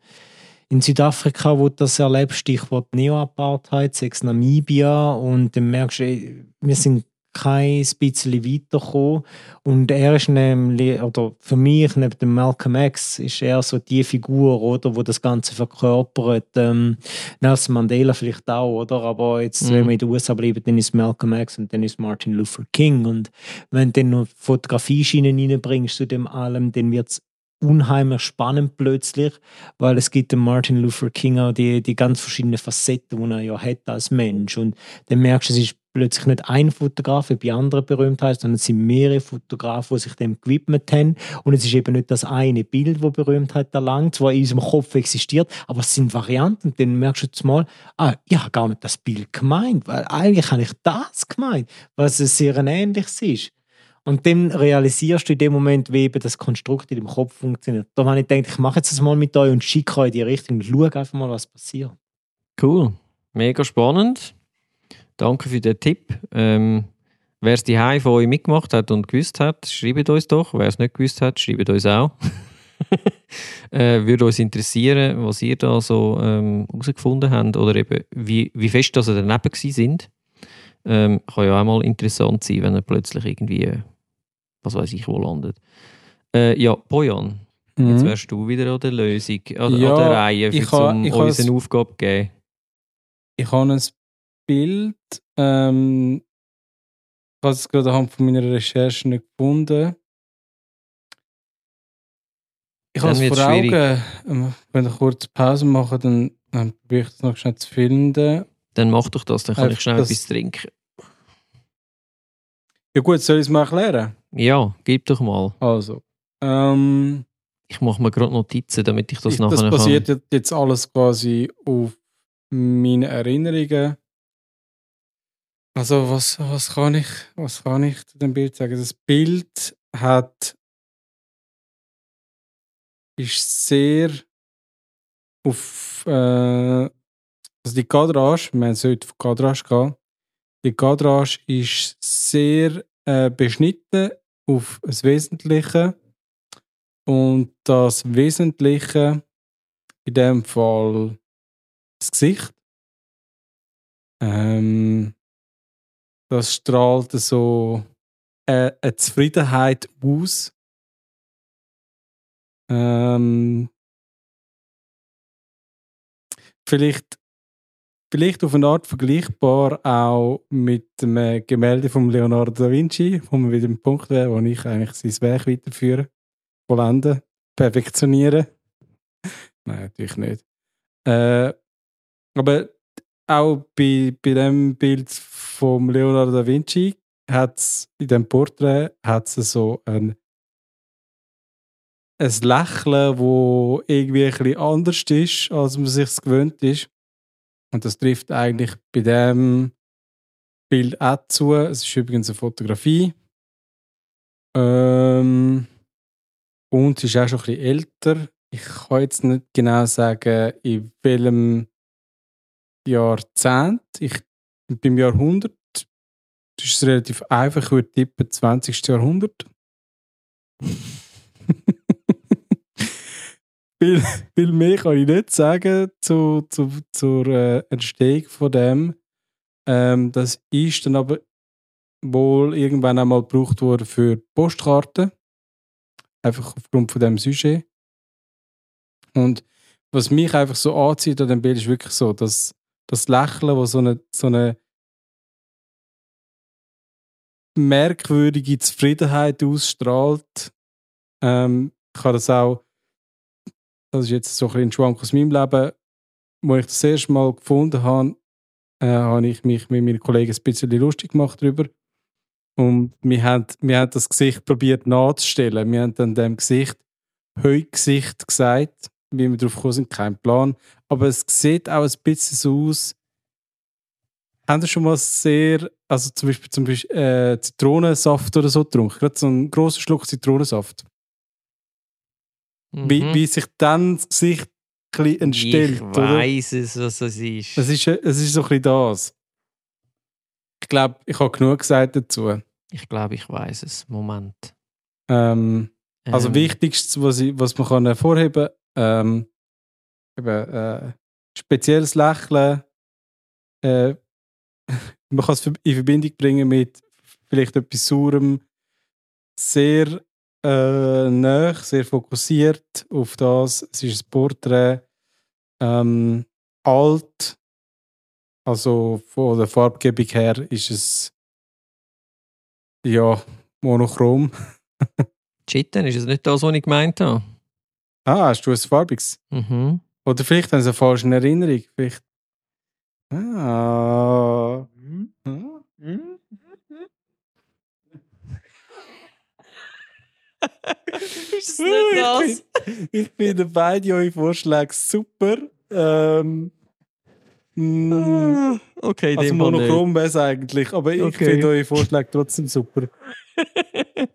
in Südafrika, wo du das erlebst, Stichwort Neo-Apartheid, sei es Namibia und dann merkst du, wir sind kein bisschen weitergekommen. Und er ist nämlich, oder für mich, neben dem Malcolm X, ist er so die Figur, oder, wo das Ganze verkörpert. Ähm, Nelson Mandela vielleicht auch, oder? Aber jetzt, Mhm. wenn wir in den USA bleiben, dann ist Malcolm X und dann ist Martin Luther King. Und wenn du dann noch Fotografieschienen reinbringst zu dem allem, dann wird es unheimlich spannend plötzlich, weil es gibt dem Martin Luther King auch die, die ganz verschiedenen Facetten, die er ja hat als Mensch. Und dann merkst du, es ist plötzlich nicht ein Fotograf wie bei anderen Berühmtheiten, sondern es sind mehrere Fotografen, die sich dem gewidmet haben. Und es ist eben nicht das eine Bild, das Berühmtheit erlangt, das in unserem Kopf existiert, aber es sind Varianten. Und dann merkst du jetzt mal, ah, ich habe gar nicht das Bild gemeint, weil eigentlich habe ich das gemeint, was sehr ähnliches ist. Und dann realisierst du in dem Moment, wie eben das Konstrukt in dem Kopf funktioniert. Da habe ich gedacht, ich mache jetzt das mal mit euch und schicke euch in die Richtung und schaue einfach mal, was passiert. Cool. Mega spannend. Danke für den Tipp. Ähm, Wer es die von euch mitgemacht hat und gewusst hat, schreibt uns doch. Wer es nicht gewusst hat, schreibt uns auch. äh, würde uns interessieren, was ihr da so ähm, herausgefunden habt oder eben wie, wie fest dass ihr daneben gewesen sind. Ähm, kann ja auch mal interessant sein, wenn er plötzlich irgendwie, äh, was weiß ich, wo landet. Äh, ja, Bojan, jetzt Mhm. wärst du wieder an der Lösung, an, Ja, an der Reihe, für ich ha- zum ich uns has- eine Aufgabe geben. ich habe ein Bild, ähm, ich habe es gerade anhand von meiner Recherche nicht gefunden. Ich habe es vor Augen. schwierig. Ähm, Wenn ich kurz Pause mache, dann, dann probiere ich das noch schnell zu finden. Dann mach doch das, dann kann Einfach ich schnell das- etwas trinken. Ja gut, soll ich es mal erklären? Ja, gib doch mal. Also, ähm, Ich mache mir gerade Notizen, damit ich das ich, nachher das kann. basiert jetzt- jetzt alles quasi auf meine Erinnerungen. Also was, was, kann ich, was kann ich zu dem Bild sagen? Das Bild hat ist sehr auf äh, also die Kadrage, wir sollte auf Kadrage gehen. Die Kadrage ist sehr äh, beschnitten auf das Wesentliche und das Wesentliche in dem Fall das Gesicht. Ähm, das strahlt so äh, eine Zufriedenheit aus. Ähm, vielleicht, vielleicht auf eine Art vergleichbar auch mit dem Gemälde von Leonardo da Vinci, wo man wieder im Punkt wäre, wo ich eigentlich sein Werk weiterführe, vollenden, perfektionieren. Nein, natürlich nicht. Äh, aber auch bei, bei dem Bild von Leonardo da Vinci hat es in dem Porträt hat's so ein, ein Lächeln, wo irgendwie ein bisschen anders ist, als man sich gewöhnt ist. Und das trifft eigentlich bei dem Bild auch zu. Es ist übrigens eine Fotografie. Ähm, und es ist auch schon ein bisschen älter. Ich kann jetzt nicht genau sagen, in welchem Jahrzehnt. Ich, beim Jahrhundert das ist relativ einfach. Ich würde tippen 20. Jahrhundert. viel, viel mehr kann ich nicht sagen zu, zu, zur äh, Entstehung von dem. Ähm, das ist dann aber wohl irgendwann einmal gebraucht worden für Postkarten. Einfach aufgrund von dem Sujet. Und was mich einfach so anzieht an dem Bild ist wirklich so, dass das Lächeln, wo so eine, so eine merkwürdige Zufriedenheit ausstrahlt. Ähm, ich habe das auch, das ist jetzt so ein, ein Schwank aus meinem Leben, wo ich das erste Mal gefunden habe, äh, habe ich mich mit meinen Kollegen ein bisschen lustig gemacht darüber. Und wir haben, wir haben das Gesicht probiert nachzustellen. Wir haben dann dem Gesicht Heugesicht gesagt, wie wir darauf gekommen sind, kein Plan. Aber es sieht auch ein bisschen so aus. Haben Sie schon mal sehr, also zum Beispiel, zum Beispiel äh, Zitronensaft oder so getrunken? Gerade so einen grossen Schluck Zitronensaft. Wie, Mhm. wie sich dann das Gesicht ein bisschen entstellt, ich weiss es, was das ist. Es ist, es ist so ein bisschen das. Ich glaube, ich habe genug gesagt dazu. ich glaube, ich weiß es. Moment. Ähm, also Ähm, wichtigstes, was, ich, was man kann hervorheben kann, ähm, eben, äh, spezielles Lächeln. Äh, man kann es in Verbindung bringen mit vielleicht etwas Saurem, sehr äh, nah, sehr fokussiert auf das. Es ist ein Porträt, ähm, alt, also von der Farbgebung her ist es ja monochrom. Chitten, ist es nicht das, was ich gemeint habe? Ah, hast du ein farbiges? Mhm. Oder vielleicht haben sie eine falsche Erinnerung. Vielleicht. Ah. Hm? ist es Ich finde- Ich finde beide eure Vorschläge super. Ähm, mm, Okay, also nicht. monochrom wäre es eigentlich, aber ich Okay. finde eure Vorschläge trotzdem super.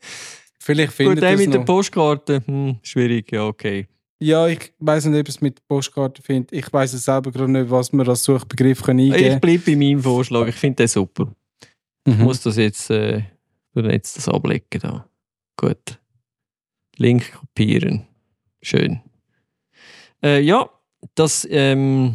Vielleicht Gut, findet der ihr es mit der noch. Postkarte, hm, schwierig, ja, okay. Ja, ich weiß nicht, ob es mit Postkarte findet. Ich weiß es selber gerade nicht, was man als Suchbegriff Ich eingeben bleibe bei meinem Vorschlag, ich finde den super. Ich Mhm. muss das jetzt, äh, jetzt das ablegen da. Gut. Link kopieren. Schön. Äh, ja, das ähm,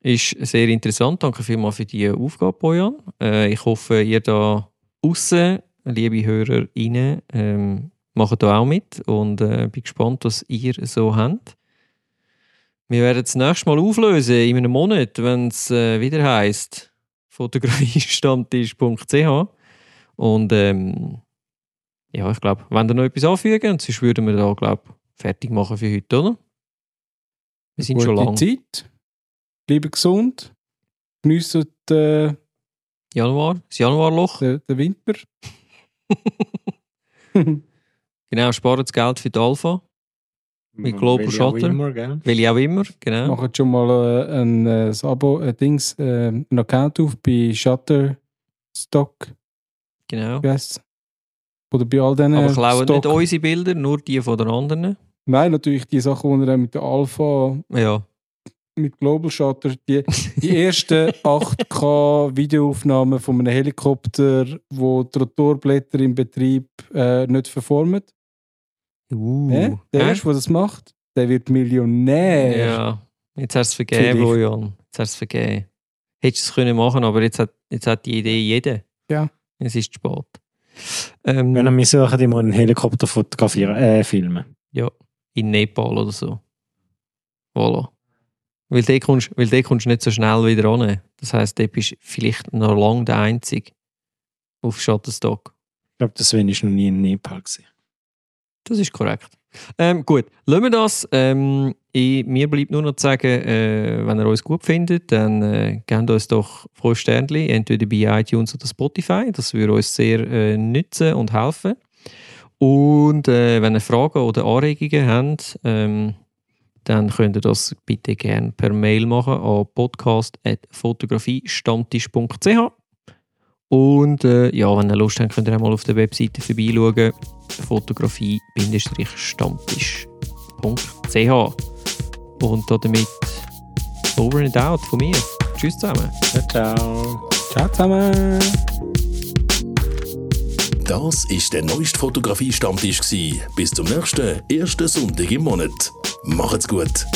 ist sehr interessant. Danke vielmals für die Aufgabe, Bojan. Äh, ich hoffe, ihr da außen, liebe HörerInnen, ähm, macht da auch mit und äh, bin gespannt, was ihr so habt. Wir werden das nächste Mal auflösen in einem Monat, wenn es äh, wieder heisst fotografiestammtisch.ch und ähm, ja, ich glaube, wenn ihr noch etwas anfügen, sonst würden wir da, glaube fertig machen für heute, oder? Wir sind schon Gute lang. Zeit. Bleiben gesund. Geniessen den, Januar, das Januarloch. den, den Winter. Genau, sparen das Geld für die Alpha, Mit Global Welche auch Shutter. will ich auch immer, genau. Machen schon mal äh, ein, äh, ein Abo, ein Dings, äh, einen Account auf bei Shutterstock. genau. Yes. Oder bei all diesen Aber klauen nicht Stock- unsere Bilder, nur die von den anderen. Nein, natürlich die Sachen, die er mit der Alpha, Ja, mit Global Shutter, die, die ersten 8K-Videoaufnahmen von einem Helikopter, wo die Rotorblätter im Betrieb äh, nicht verformen. Uh. Hä? Der erste, der das macht, der wird Millionär. Ja, jetzt hast du es vergeben. Bojan. Jetzt hast du es vergeben. Hättest du es können machen aber jetzt hat, jetzt hat die Idee jeder. Ja. Es ist zu spät. Ähm, Wenn wir suchen, immer einen Helikopter fotografieren, äh, filmen. in Nepal oder so. Voilà. Weil dort kommst, weil dort kommst du nicht so schnell wieder ran. Das heisst, dort bist du vielleicht noch lange der Einzige auf Shutterstock. Ich glaube, das Sven ist noch nie in Nepal gewesen. Das ist korrekt. Ähm, gut, lassen wir das. Ähm, ich, mir bleibt nur noch zu sagen, äh, wenn ihr uns gut findet, dann äh, gebt uns doch frohe Sternchen, entweder bei iTunes oder Spotify. Das würde uns sehr äh, nützen und helfen. Und äh, wenn ihr Fragen oder Anregungen habt, ähm, dann könnt ihr das bitte gerne per Mail machen an podcast.fotografiestammtisch.ch Und äh, ja, wenn ihr Lust habt, könnt ihr auch mal auf der Webseite vorbeischauen fotografie-stammtisch.ch Und damit over and out von mir. Tschüss zusammen. Ciao, ciao. Ciao zusammen. Das ist der neueste Fotografie-Stammtisch. gsi. Bis zum nächsten ersten Sonntag im Monat. Macht's gut.